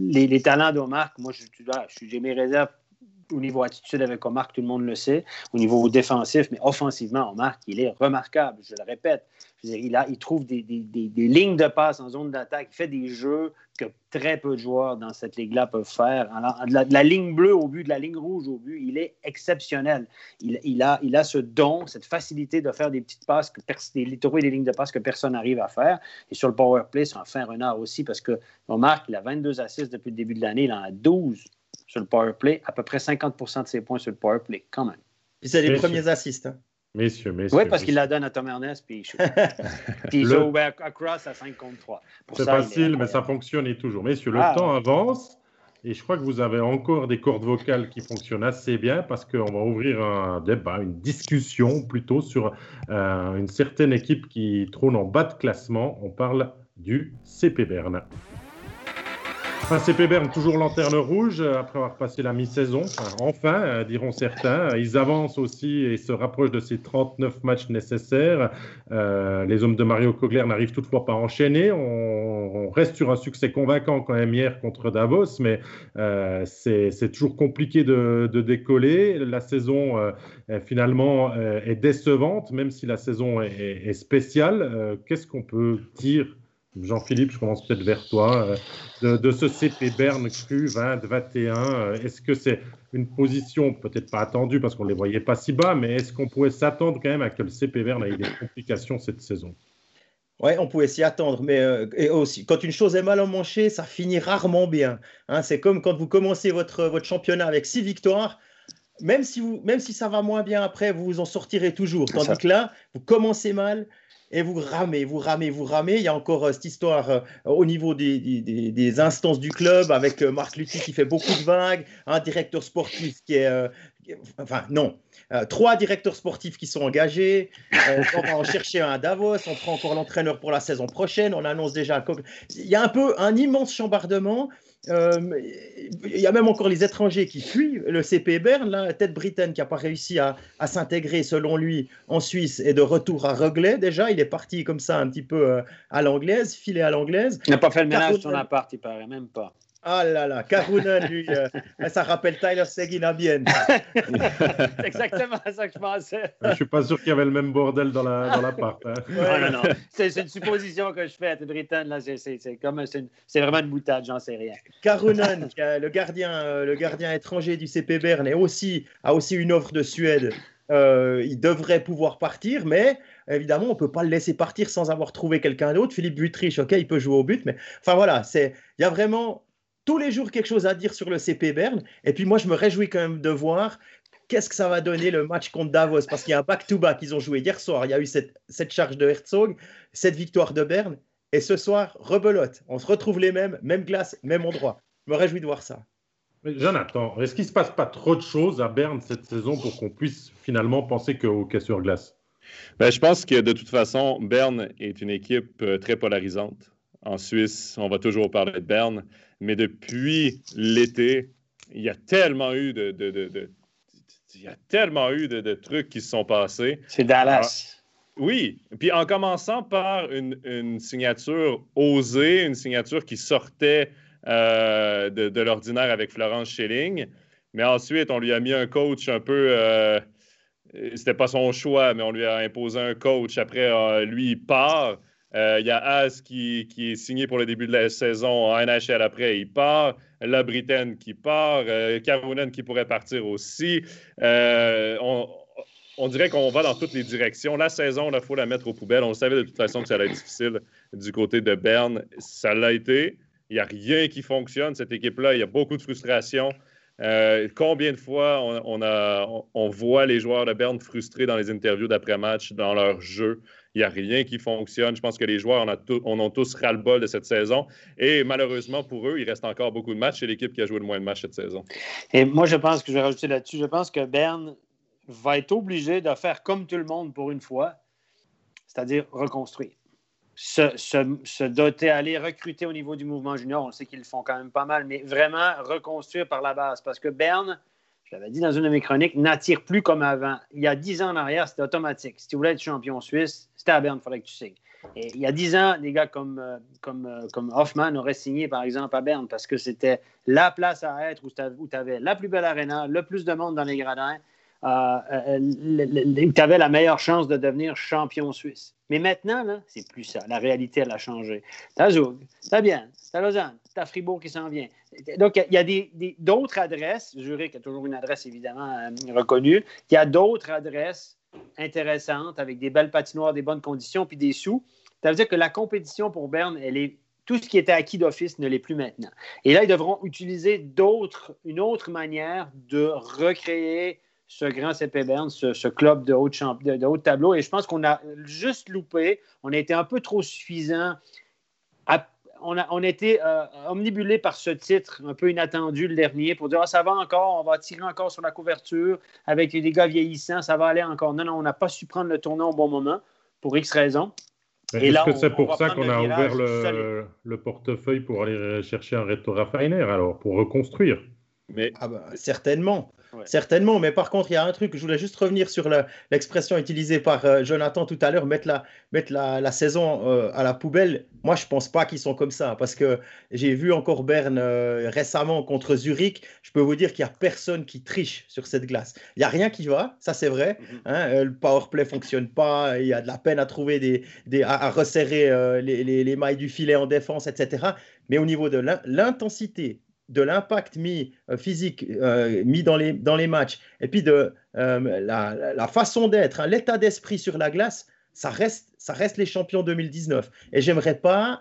les, les talents d'Omar, moi, j'ai mes réserves au niveau attitude avec Omar, tout le monde le sait. Au niveau défensif, mais offensivement, Omar, il est remarquable, je le répète. il, a, trouve des, lignes de passe en zone d'attaque, il fait des jeux que très peu de joueurs dans cette ligue-là peuvent faire. de, la, ligne bleue au but, de la ligne rouge au but, il est exceptionnel. Il, il, a, il a ce don, cette facilité de faire des petites passes, que des, trouver des lignes de passe que personne n'arrive à faire. Et sur le power play, c'est un fin renard aussi parce que Omar, il a 22 assists depuis le début de l'année, il en a 12 sur le power play, à peu près 50% de ses points sur le power play, quand même. Puis c'est les premiers assists. Hein. Messieurs, messieurs. Oui, parce qu'il la donne à Tom Ernest, puis, puis il joue à cross à 5 contre 3. C'est facile, mais ça fonctionne toujours. Messieurs, le ah, temps avance. Et je crois que vous avez encore des cordes vocales qui fonctionnent assez bien parce qu'on va ouvrir un débat, une discussion plutôt sur euh, une certaine équipe qui trône en bas de classement. On parle du CP Berne. CP Berne, toujours lanterne rouge euh, après avoir passé la mi-saison. Enfin, euh, diront certains. Ils avancent aussi et se rapprochent de ces 39 matchs nécessaires. Euh, les hommes de Mario Kogler n'arrivent toutefois pas à enchaîner. On, reste sur un succès convaincant quand même hier contre Davos, mais c'est toujours compliqué de, décoller. La saison, finalement, est décevante, même si la saison est spéciale. Qu'est-ce qu'on peut dire Jean-Philippe, je commence peut-être vers toi, euh, de, ce CP Berne cru 20-21. Euh, est-ce que c'est une position peut-être pas attendue parce qu'on ne les voyait pas si bas, mais est-ce qu'on pouvait s'attendre quand même à que le CP Berne ait des complications cette saison? Oui, on pouvait s'y attendre, mais euh, et aussi, quand une chose est mal emmanchée, ça finit rarement bien. Hein. c'est comme quand vous commencez votre, votre championnat avec six victoires, même si, vous, même si ça va moins bien après, vous vous en sortirez toujours. Tandis que là, vous commencez mal, et vous ramez, vous ramez, vous ramez. Il y a encore euh, cette histoire euh, au niveau des, des, instances du club avec euh, Marc Lutti qui fait beaucoup de vagues, un directeur sportif qui est... enfin, non. trois directeurs sportifs qui sont engagés. on va en chercher un à Davos. On prend encore l'entraîneur pour la saison prochaine. On annonce déjà. Il y a un peu un immense chambardement. Euh, il y a même encore les étrangers qui fuient le CP Berne, la tête Britain qui n'a pas réussi à, s'intégrer, selon lui, en Suisse et de retour à Reglais. Déjà, il est parti comme ça un petit peu euh, à l'anglaise, filé à l'anglaise. Il n'a pas fait le ménage sur son appart, il paraît, même pas. Ah là là, Karunen, lui, euh, ça rappelle Tyler Seguin à bien. c'est exactement ça que je pensais. Je suis pas sûr qu'il y avait le même bordel dans l'appart. La, hein. non, non, non. C'est une supposition que je fais à Britain. C'est comme c'est vraiment une boutade, j'en sais rien. Karunen, le gardien, euh, le gardien étranger du CP Bern, aussi, a aussi une offre de Suède. Euh, il devrait pouvoir partir, mais évidemment, on ne peut pas le laisser partir sans avoir trouvé quelqu'un d'autre. Philippe Butrich, ok, il peut jouer au but, mais enfin voilà, il y a vraiment tous les jours quelque chose à dire sur le CP Berne. Et puis moi, je me réjouis quand même de voir qu'est-ce que ça va donner le match contre Davos Parce qu'il y a un back-to-back. Ils ont joué hier soir. Il y a eu cette, cette charge de Herzog, cette victoire de Berne. Et ce soir, rebelote. On se retrouve les mêmes, même glace, même endroit. Je me réjouis de voir ça. Mais Jonathan, est-ce qu'il ne se passe pas trop de choses à Berne cette saison pour qu'on puisse finalement penser qu'au hockey sur glace? Ben, Je pense que de toute façon, Berne est une équipe euh, très polarisante. En Suisse, on va toujours parler de Berne, mais depuis l'été, il y a tellement eu de, de, de, il y a tellement eu de, trucs qui se sont passés. C'est Dallas. Ah, oui, puis en commençant par une, une, signature osée, une signature qui sortait euh, de, l'ordinaire avec Florence Schilling. Mais ensuite, on lui a mis un coach un peu. Euh, c'était pas son choix, mais on lui a imposé un coach. Après, euh, lui, il part. Il y a Az qui, qui, est signé pour le début de la saison en NHL après, il part. La Britaine qui part. Karunen qui pourrait partir aussi. on, on dirait qu'on va dans toutes les directions. La saison, il faut la mettre aux poubelles. On savait de toute façon que ça allait être difficile du côté de Berne. Ça l'a été. Il n'y a rien qui fonctionne, cette équipe-là. Il y a beaucoup de frustration. Euh, combien de fois on, a, on, voit les joueurs de Berne frustrés dans les interviews d'après-match, dans leur jeu? Il n'y a rien qui fonctionne. Je pense que les joueurs on ont tous ras-le-bol de cette saison. Et malheureusement pour eux, il reste encore beaucoup de matchs. C'est l'équipe qui a joué le moins de matchs cette saison. Et moi, je pense que je vais rajouter là-dessus. Je pense que Berne va être obligé de faire comme tout le monde pour une fois, c'est-à-dire reconstruire se, doter, aller recruter au niveau du mouvement junior. On sait qu'ils font quand même pas mal, mais vraiment reconstruire par la base. Parce que Berne, je l'avais dit dans une de mes chroniques, n'attire plus comme avant. Il y a dix ans en arrière, c'était automatique. Si tu voulais être champion suisse, c'était à Berne, il fallait que tu signes. Et il y a dix ans, des gars comme, euh, comme, euh, comme Hoffman auraient signé, par exemple, à Berne parce que c'était la place à être où tu avais la plus belle arena, le plus de monde dans les gradins, euh, euh tu avais la meilleure chance de devenir champion suisse. Mais maintenant, là, c'est plus ça. La réalité, elle a changé. T'as Zug, t'as Bien, t'as Lausanne, t'as Fribourg qui s'en vient. Donc, il y a d'autres adresses. Zurich a toujours une adresse, évidemment, euh, reconnue. Il y a d'autres adresses intéressantes avec des belles patinoires, des bonnes conditions, puis des sous. Ça veut dire que la compétition pour Berne, elle est tout ce qui était acquis d'office ne l'est plus maintenant. Et là, ils devront utiliser une autre manière de recréer ce grand CP Berne, ce, club de haut, de, de haut tableau. Et je pense qu'on a juste loupé. On a été un peu trop suffisant. on, a, on été euh, omnibulé par ce titre un peu inattendu le dernier pour dire ah, ça va encore, on va tirer encore sur la couverture avec des gars vieillissants, ça va aller encore. Non, non, on n'a pas su prendre le tournant au bon moment pour X raisons. Est-ce que c'est pour ça qu'on a ouvert le, le, portefeuille pour aller chercher un Reto Raffiner alors, pour reconstruire? Mais... Ah bah, certainement. Certainement, mais par contre, il y a un truc, je voulais juste revenir sur l'expression utilisée par euh, Jonathan tout à l'heure, mettre la, mettre la, saison euh, à la poubelle. Moi, je ne pense pas qu'ils sont comme ça, parce que j'ai vu encore Berne euh, récemment contre Zurich. Je peux vous dire qu'il n'y a personne qui triche sur cette glace. Il n'y a rien qui va, ça c'est vrai. Mhm. Hein, le power play ne fonctionne pas, il y a de la peine à trouver des, des à, resserrer les, les mailles du filet en défense, etc. Mais au niveau de l'intensité, de l'impact mis euh, physique euh, mis dans les, dans les matchs et puis de euh, la, façon d'être, hein, l'état d'esprit sur la glace, ça reste, ça reste les champions 2019. Et j'aimerais pas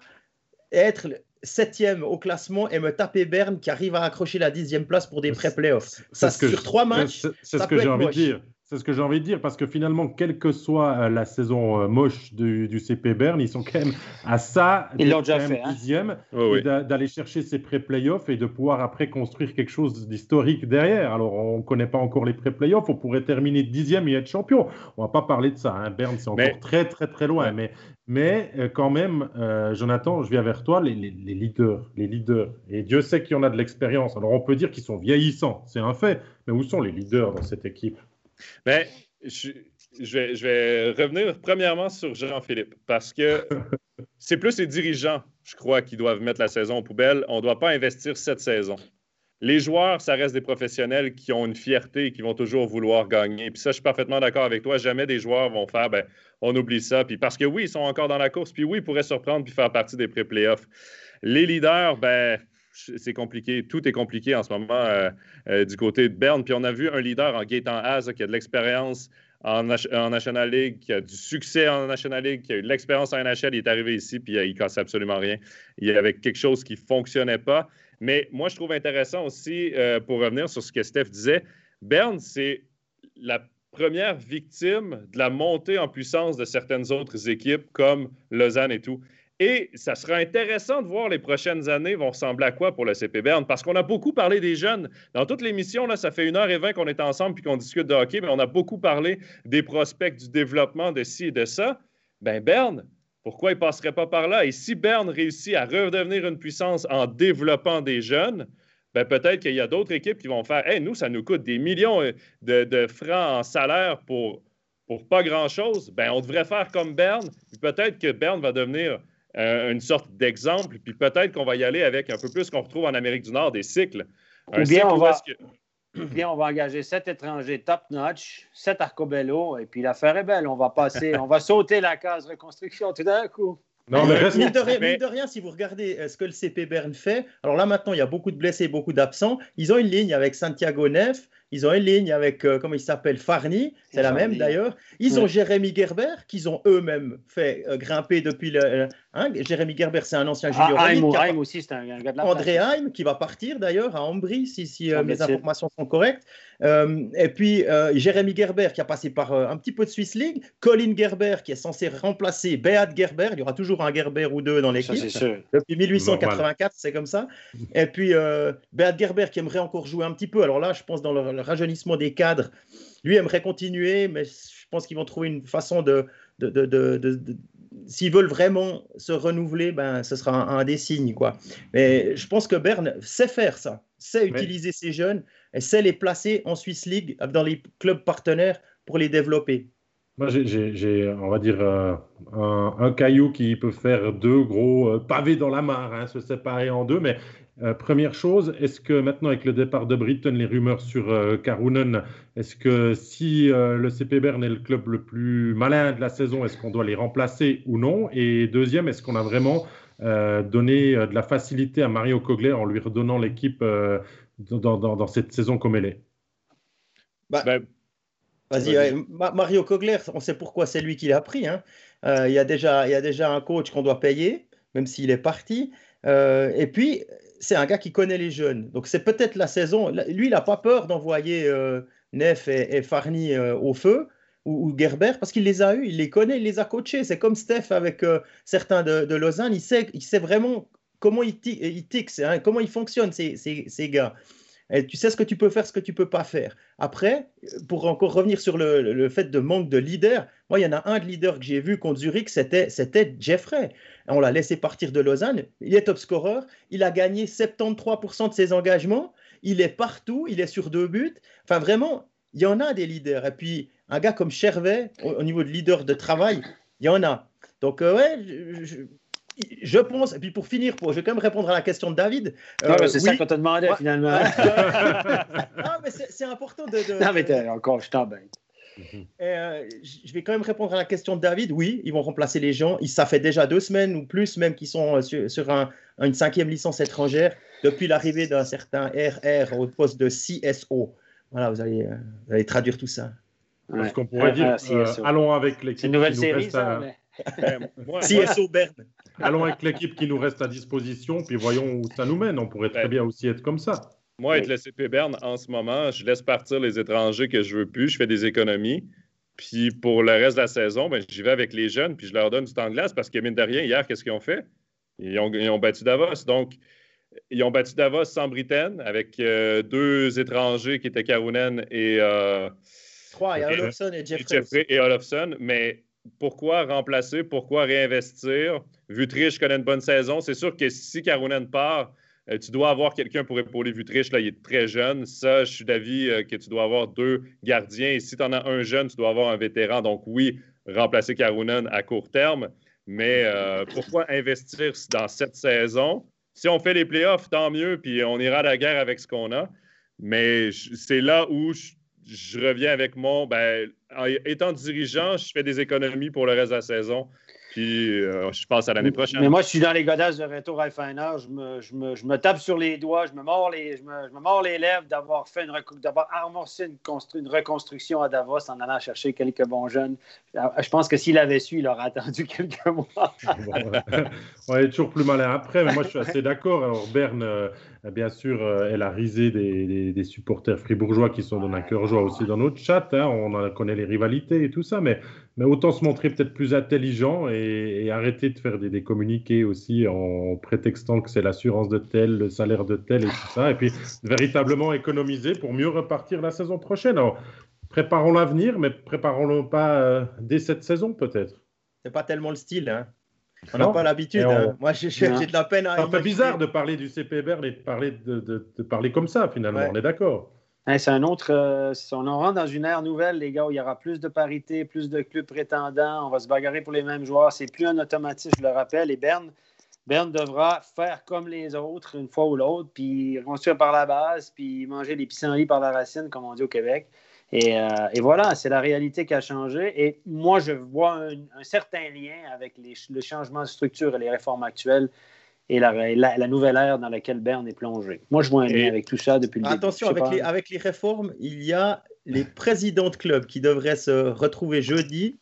être septième au classement et me taper Berne qui arrive à accrocher la dixième place pour des pré-playoffs. Ça, sur trois matchs, c'est ce que j'ai envie de dire. C'est ce que j'ai envie de dire, parce que finalement, quelle que soit euh, la saison euh, moche du, CP Bern, ils sont quand même à ça, ils l'ont déjà fait, hein. dixième, d'aller chercher ces pré-playoffs et de pouvoir après construire quelque chose d'historique derrière. Alors, on ne connaît pas encore les pré-playoffs, on pourrait terminer dixième et être champion. On ne va pas parler de ça. Hein. Berne, c'est encore très, très, très loin. Mais, mais euh, quand même, Jonathan, je viens vers toi, les, les, leaders, les leaders. Et Dieu sait qu'il y en a de l'expérience. Alors, on peut dire qu'ils sont vieillissants, c'est un fait. Mais où sont les leaders dans cette équipe? Bien, je, vais, revenir premièrement sur Jean-Philippe parce que c'est plus les dirigeants, je crois, qui doivent mettre la saison aux poubelles. On ne doit pas investir cette saison. Les joueurs, ça reste des professionnels qui ont une fierté et qui vont toujours vouloir gagner. Puis ça, je suis parfaitement d'accord avec toi. Jamais des joueurs vont faire, ben, on oublie ça. Puis parce que oui, ils sont encore dans la course. Puis oui, ils pourraient surprendre puis faire partie des pré-playoffs. Les leaders, ben, c'est compliqué. Tout est compliqué en ce moment euh, euh, du côté de Berne. Puis on a vu un leader en Gaétan Az qui a de l'expérience en, National League, qui a du succès en National League, qui a eu de l'expérience en NHL. Il est arrivé ici, puis il casse absolument rien. Il y avait quelque chose qui ne fonctionnait pas. Mais moi, je trouve intéressant aussi, euh, pour revenir sur ce que Steph disait, Berne, c'est la première victime de la montée en puissance de certaines autres équipes comme Lausanne et tout. Et ça sera intéressant de voir les prochaines années vont ressembler à quoi pour le CP Berne, parce qu'on a beaucoup parlé des jeunes. Dans toute l'émission, là, ça fait une heure et vingt qu'on est ensemble puis qu'on discute de hockey, mais on a beaucoup parlé des prospects, du développement, de ci et de ça. Ben Berne, pourquoi il ne passerait pas par là? Et si Berne réussit à redevenir une puissance en développant des jeunes, ben peut-être qu'il y a d'autres équipes qui vont faire Hey, nous, ça nous coûte des millions euh, de, francs en salaire pour, pour pas grand-chose. Ben, on devrait faire comme Berne. Peut-être que Berne va devenir euh, une sorte d'exemple, puis peut-être qu'on va y aller avec un peu plus qu'on retrouve en Amérique du Nord, des cycles. Ou bien, on va, bien, on va engager sept étrangers top-notch, sept arcobello, et puis l'affaire est belle. On va passer, on va sauter la case reconstruction tout d'un coup. Non, mais reste... mine, de rien, de rien, si vous regardez euh, ce que le CP Berne fait, alors là maintenant il y a beaucoup de blessés, beaucoup d'absents. Ils ont une ligne avec Santiago Neff, ils ont une ligne avec, euh, comment il s'appelle, Farni, c'est la même d'ailleurs. Ils ont Jérémy Gerber, qu'ils ont eux-mêmes fait euh, grimper depuis le. Hein, Jérémy Gerber, c'est un ancien junior. Ah, Heim, aussi, c'est un, gars de la André Heim, qui va partir d'ailleurs à Ambry, si, si mes informations sont correctes. Euh, et puis, euh, Jérémy Gerber, qui a passé par euh, un petit peu de Swiss League. Colin Gerber, qui est censé remplacer Beat Gerber. Il y aura toujours un Gerber ou deux dans l'équipe. Depuis 1884, c'est comme ça. Et puis, Beat Gerber, qui aimerait encore jouer un petit peu. Alors là, je pense dans le, rajeunissement des cadres, lui aimerait continuer, mais je pense qu'ils vont trouver une façon de, de, de, s'ils veulent vraiment se renouveler, ben, ce sera un, des signes. Quoi. Mais je pense que Berne sait faire ça, sait utiliser ces jeunes et sait les placer en Swiss League dans les clubs partenaires pour les développer. Moi, j'ai, on va dire, euh, un, caillou qui peut faire deux gros euh, pavés dans la mare, hein, se séparer en deux. Mais euh, première chose, est-ce que maintenant, avec le départ de Britton, les rumeurs sur Karunen, est-ce que si le CP Bern est le club le plus malin de la saison, est-ce qu'on doit les remplacer ou non? Et deuxième, est-ce qu'on a vraiment donné de la facilité à Mario Kogler en lui redonnant l'équipe dans, cette saison comme elle est bah, ben, Vas-y, Mario Kogler, on sait pourquoi c'est lui qui l'a pris. Hein. Euh, il, y a déjà, il y a déjà un coach qu'on doit payer, même s'il est parti. Euh, et puis, c'est un gars qui connaît les jeunes. Donc, c'est peut-être la saison. Lui, il n'a pas peur d'envoyer euh, Neff et, Farni au feu ou, Gerber parce qu'il les a eus, il les connaît, il les a coachés. C'est comme Steph avec certains de, Lausanne. Il sait, il sait vraiment comment ils, ils hein, comment ils fonctionnent, ces, ces, gars? Et tu sais ce que tu peux faire, ce que tu peux pas faire. Après, pour encore revenir sur le, fait de manque de leader, moi, il y en a un de leader que j'ai vu contre Zurich, c'était, c'était Jeffrey. On l'a laissé partir de Lausanne. Il est top scorer. Il a gagné 73% de ses engagements. Il est partout. Il est sur deux buts. Enfin, vraiment, il y en a des leaders. Et puis, un gars comme Chervet, au, niveau de leader de travail, il y en a. Donc, euh, ouais, je pense, et puis pour finir, pour, je vais quand même répondre à la question de David. Euh, c'est ça qu'on te demandait finalement. non, mais c'est important de, Non, mais encore, je t'embête. Euh, je vais quand même répondre à la question de David. Oui, ils vont remplacer les gens. Ça fait déjà deux semaines ou plus même qu'ils sont euh, sur, un, une cinquième licence étrangère depuis l'arrivée d'un certain RR au poste de CSO. Voilà, vous allez, vous allez traduire tout ça. Parce qu'on pourrait dire, allons avec l'équipe. C'est une nouvelle série, ça, CSO Berne. Allons avec l'équipe qui nous reste à disposition, puis voyons où ça nous mène. On pourrait très bien aussi être comme ça. Moi, avec le CP Berne, en ce moment, je laisse partir les étrangers que je veux plus, je fais des économies. Puis pour le reste de la saison, ben, j'y vais avec les jeunes, puis je leur donne du temps de glace parce que, mine de rien, hier, qu'est-ce qu'ils ont fait? Ils ont, battu Davos. Donc, ils ont battu Davos sans Britaine avec euh, deux étrangers qui étaient Karunen et. Euh, Trois, il y a Olofsson et Jeffrey. Et Olofsson, mais pourquoi remplacer, pourquoi réinvestir? Vutriche connaît une bonne saison. C'est sûr que si Karunen part, euh, tu dois avoir quelqu'un pour épauler Vutriche. Là, il est très jeune. Ça, je suis d'avis euh, que tu dois avoir deux gardiens. Et si tu en as un jeune, tu dois avoir un vétéran. Donc, oui, remplacer Karunen à court terme. Mais euh, pourquoi investir dans cette saison? Si on fait les playoffs, tant mieux, puis on ira à la guerre avec ce qu'on a. Mais c'est là où je je reviens avec mon. Ben, étant dirigeant, je fais des économies pour le reste de la saison. Puis euh, je passe à l'année prochaine. Mais moi, je suis dans les godasses de Reto Reifeiner. Je me, je, me, je me, tape sur les doigts, je me mords les, je me, je me mords les lèvres d'avoir fait une, d'avoir amorcé une, une, reconstruction à Davos en allant chercher quelques bons jeunes. Je pense que s'il avait su, il aurait attendu quelques mois. on est toujours plus malin après, mais moi, je suis assez d'accord. Alors, Berne, euh, bien sûr, euh, elle a risé des, supporters fribourgeois qui sont dans un cœur joie aussi dans notre chat. Hein. On connaît les rivalités et tout ça, mais autant se montrer peut-être plus intelligent et, arrêter de faire des, des communiqués aussi en prétextant que c'est l'assurance de tel, le salaire de tel et tout ça, et puis véritablement économiser pour mieux repartir la saison prochaine. Alors, préparons l'avenir, mais préparons-le pas euh, dès cette saison peut-être. C'est pas tellement le style, hein. On n'a pas l'habitude. On... Hein. Moi, j'ai de la peine à. C'est un peu bizarre de parler du CPBR et de parler, de, de, de parler comme ça, finalement. Ouais. On est d'accord. Hein, c'est un autre. Euh, on rentre dans une ère nouvelle, les gars, où il y aura plus de parité, plus de clubs prétendants. On va se bagarrer pour les mêmes joueurs. C'est plus un automatisme, je le rappelle. Et Berne, Berne devra faire comme les autres, une fois ou l'autre, puis construire par la base, puis manger les pissenlits par la racine, comme on dit au Québec. Et, euh, et voilà, c'est la réalité qui a changé. Et moi, je vois un, un certain lien avec les, le changement de structure et les réformes actuelles et la, la, la, nouvelle ère dans laquelle Berne est plongé. Moi, je vois un lien avec tout ça depuis le début. Attention, avec les, avec les, réformes, il y a les présidents de clubs qui devraient se retrouver jeudi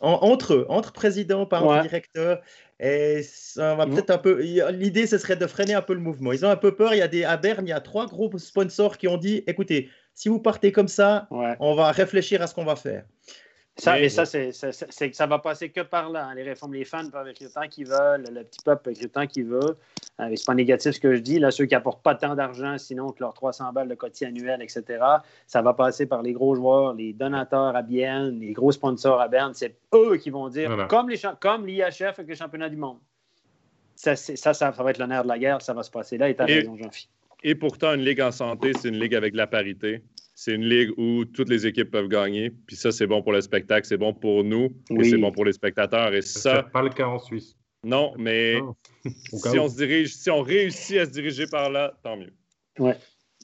en, entre eux, entre présidents, par ouais. directeur. Et ça va peut-être un peu. L'idée, ce serait de freiner un peu le mouvement. Ils ont un peu peur. Il y a des, à Berne, il y a trois gros sponsors qui ont dit écoutez, si vous partez comme ça, ouais. on va réfléchir à ce qu'on va faire. Ça, mais ça, c'est, ça va passer que par là. Hein. Les réformes, les fans peuvent écrire tant qu'ils veulent, le petit peuple peut écrire tant qu'il veut. Euh, c'est pas négatif ce que je dis. Là, ceux qui n'apportent pas tant d'argent, sinon que leurs 300 balles de quotidien annuel, etc., ça va passer par les gros joueurs, les donateurs à Bienne, les gros sponsors à Berne. C'est eux qui vont dire, voilà. comme, les, comme l'IHF avec les championnats du monde. Ça, ça, ça, ça, va être l'honneur de la guerre, ça va se passer là. Et tu as raison, Jean-Philippe. Et pourtant, une ligue en santé, c'est une ligue avec la parité c'est une ligue où toutes les équipes peuvent gagner. Puis ça, c'est bon pour le spectacle, c'est bon pour nous, oui. et c'est bon pour les spectateurs. Et ça. Pas le cas en Suisse. Non, mais oh. si on se dirige, si on réussit à se diriger par là, tant mieux. Ouais.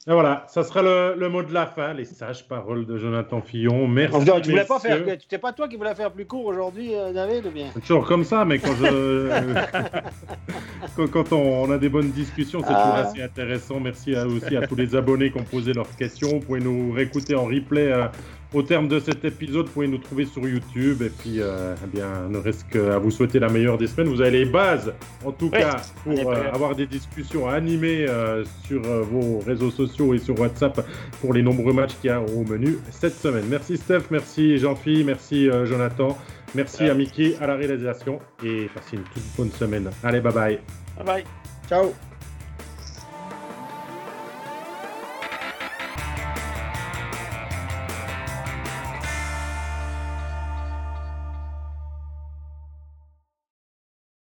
Et voilà, ça sera le, le, mot de la fin, les sages paroles de Jonathan Fillon. Merci. Tu voulais pas faire, n'es pas toi qui voulais faire plus court aujourd'hui, euh, David, ou bien? Toujours comme ça, mais quand, je, quand, quand on, on, a des bonnes discussions, c'est ah. toujours assez intéressant. Merci à, aussi à tous les abonnés qui ont posé leurs questions. Vous pouvez nous réécouter en replay euh, au terme de cet épisode, vous pouvez nous trouver sur YouTube. Et puis, euh, eh bien, ne reste qu'à vous souhaiter la meilleure des semaines. Vous avez les bases, en tout ouais, cas, pour euh, avoir des discussions animées euh, sur euh, vos réseaux sociaux et sur WhatsApp pour les nombreux matchs qu'il y a au menu cette semaine. Merci Steph, merci Jean-Philippe, merci Jonathan, merci ouais. à Mickey à la réalisation et passez une toute bonne semaine. Allez, bye bye. Bye bye. Ciao.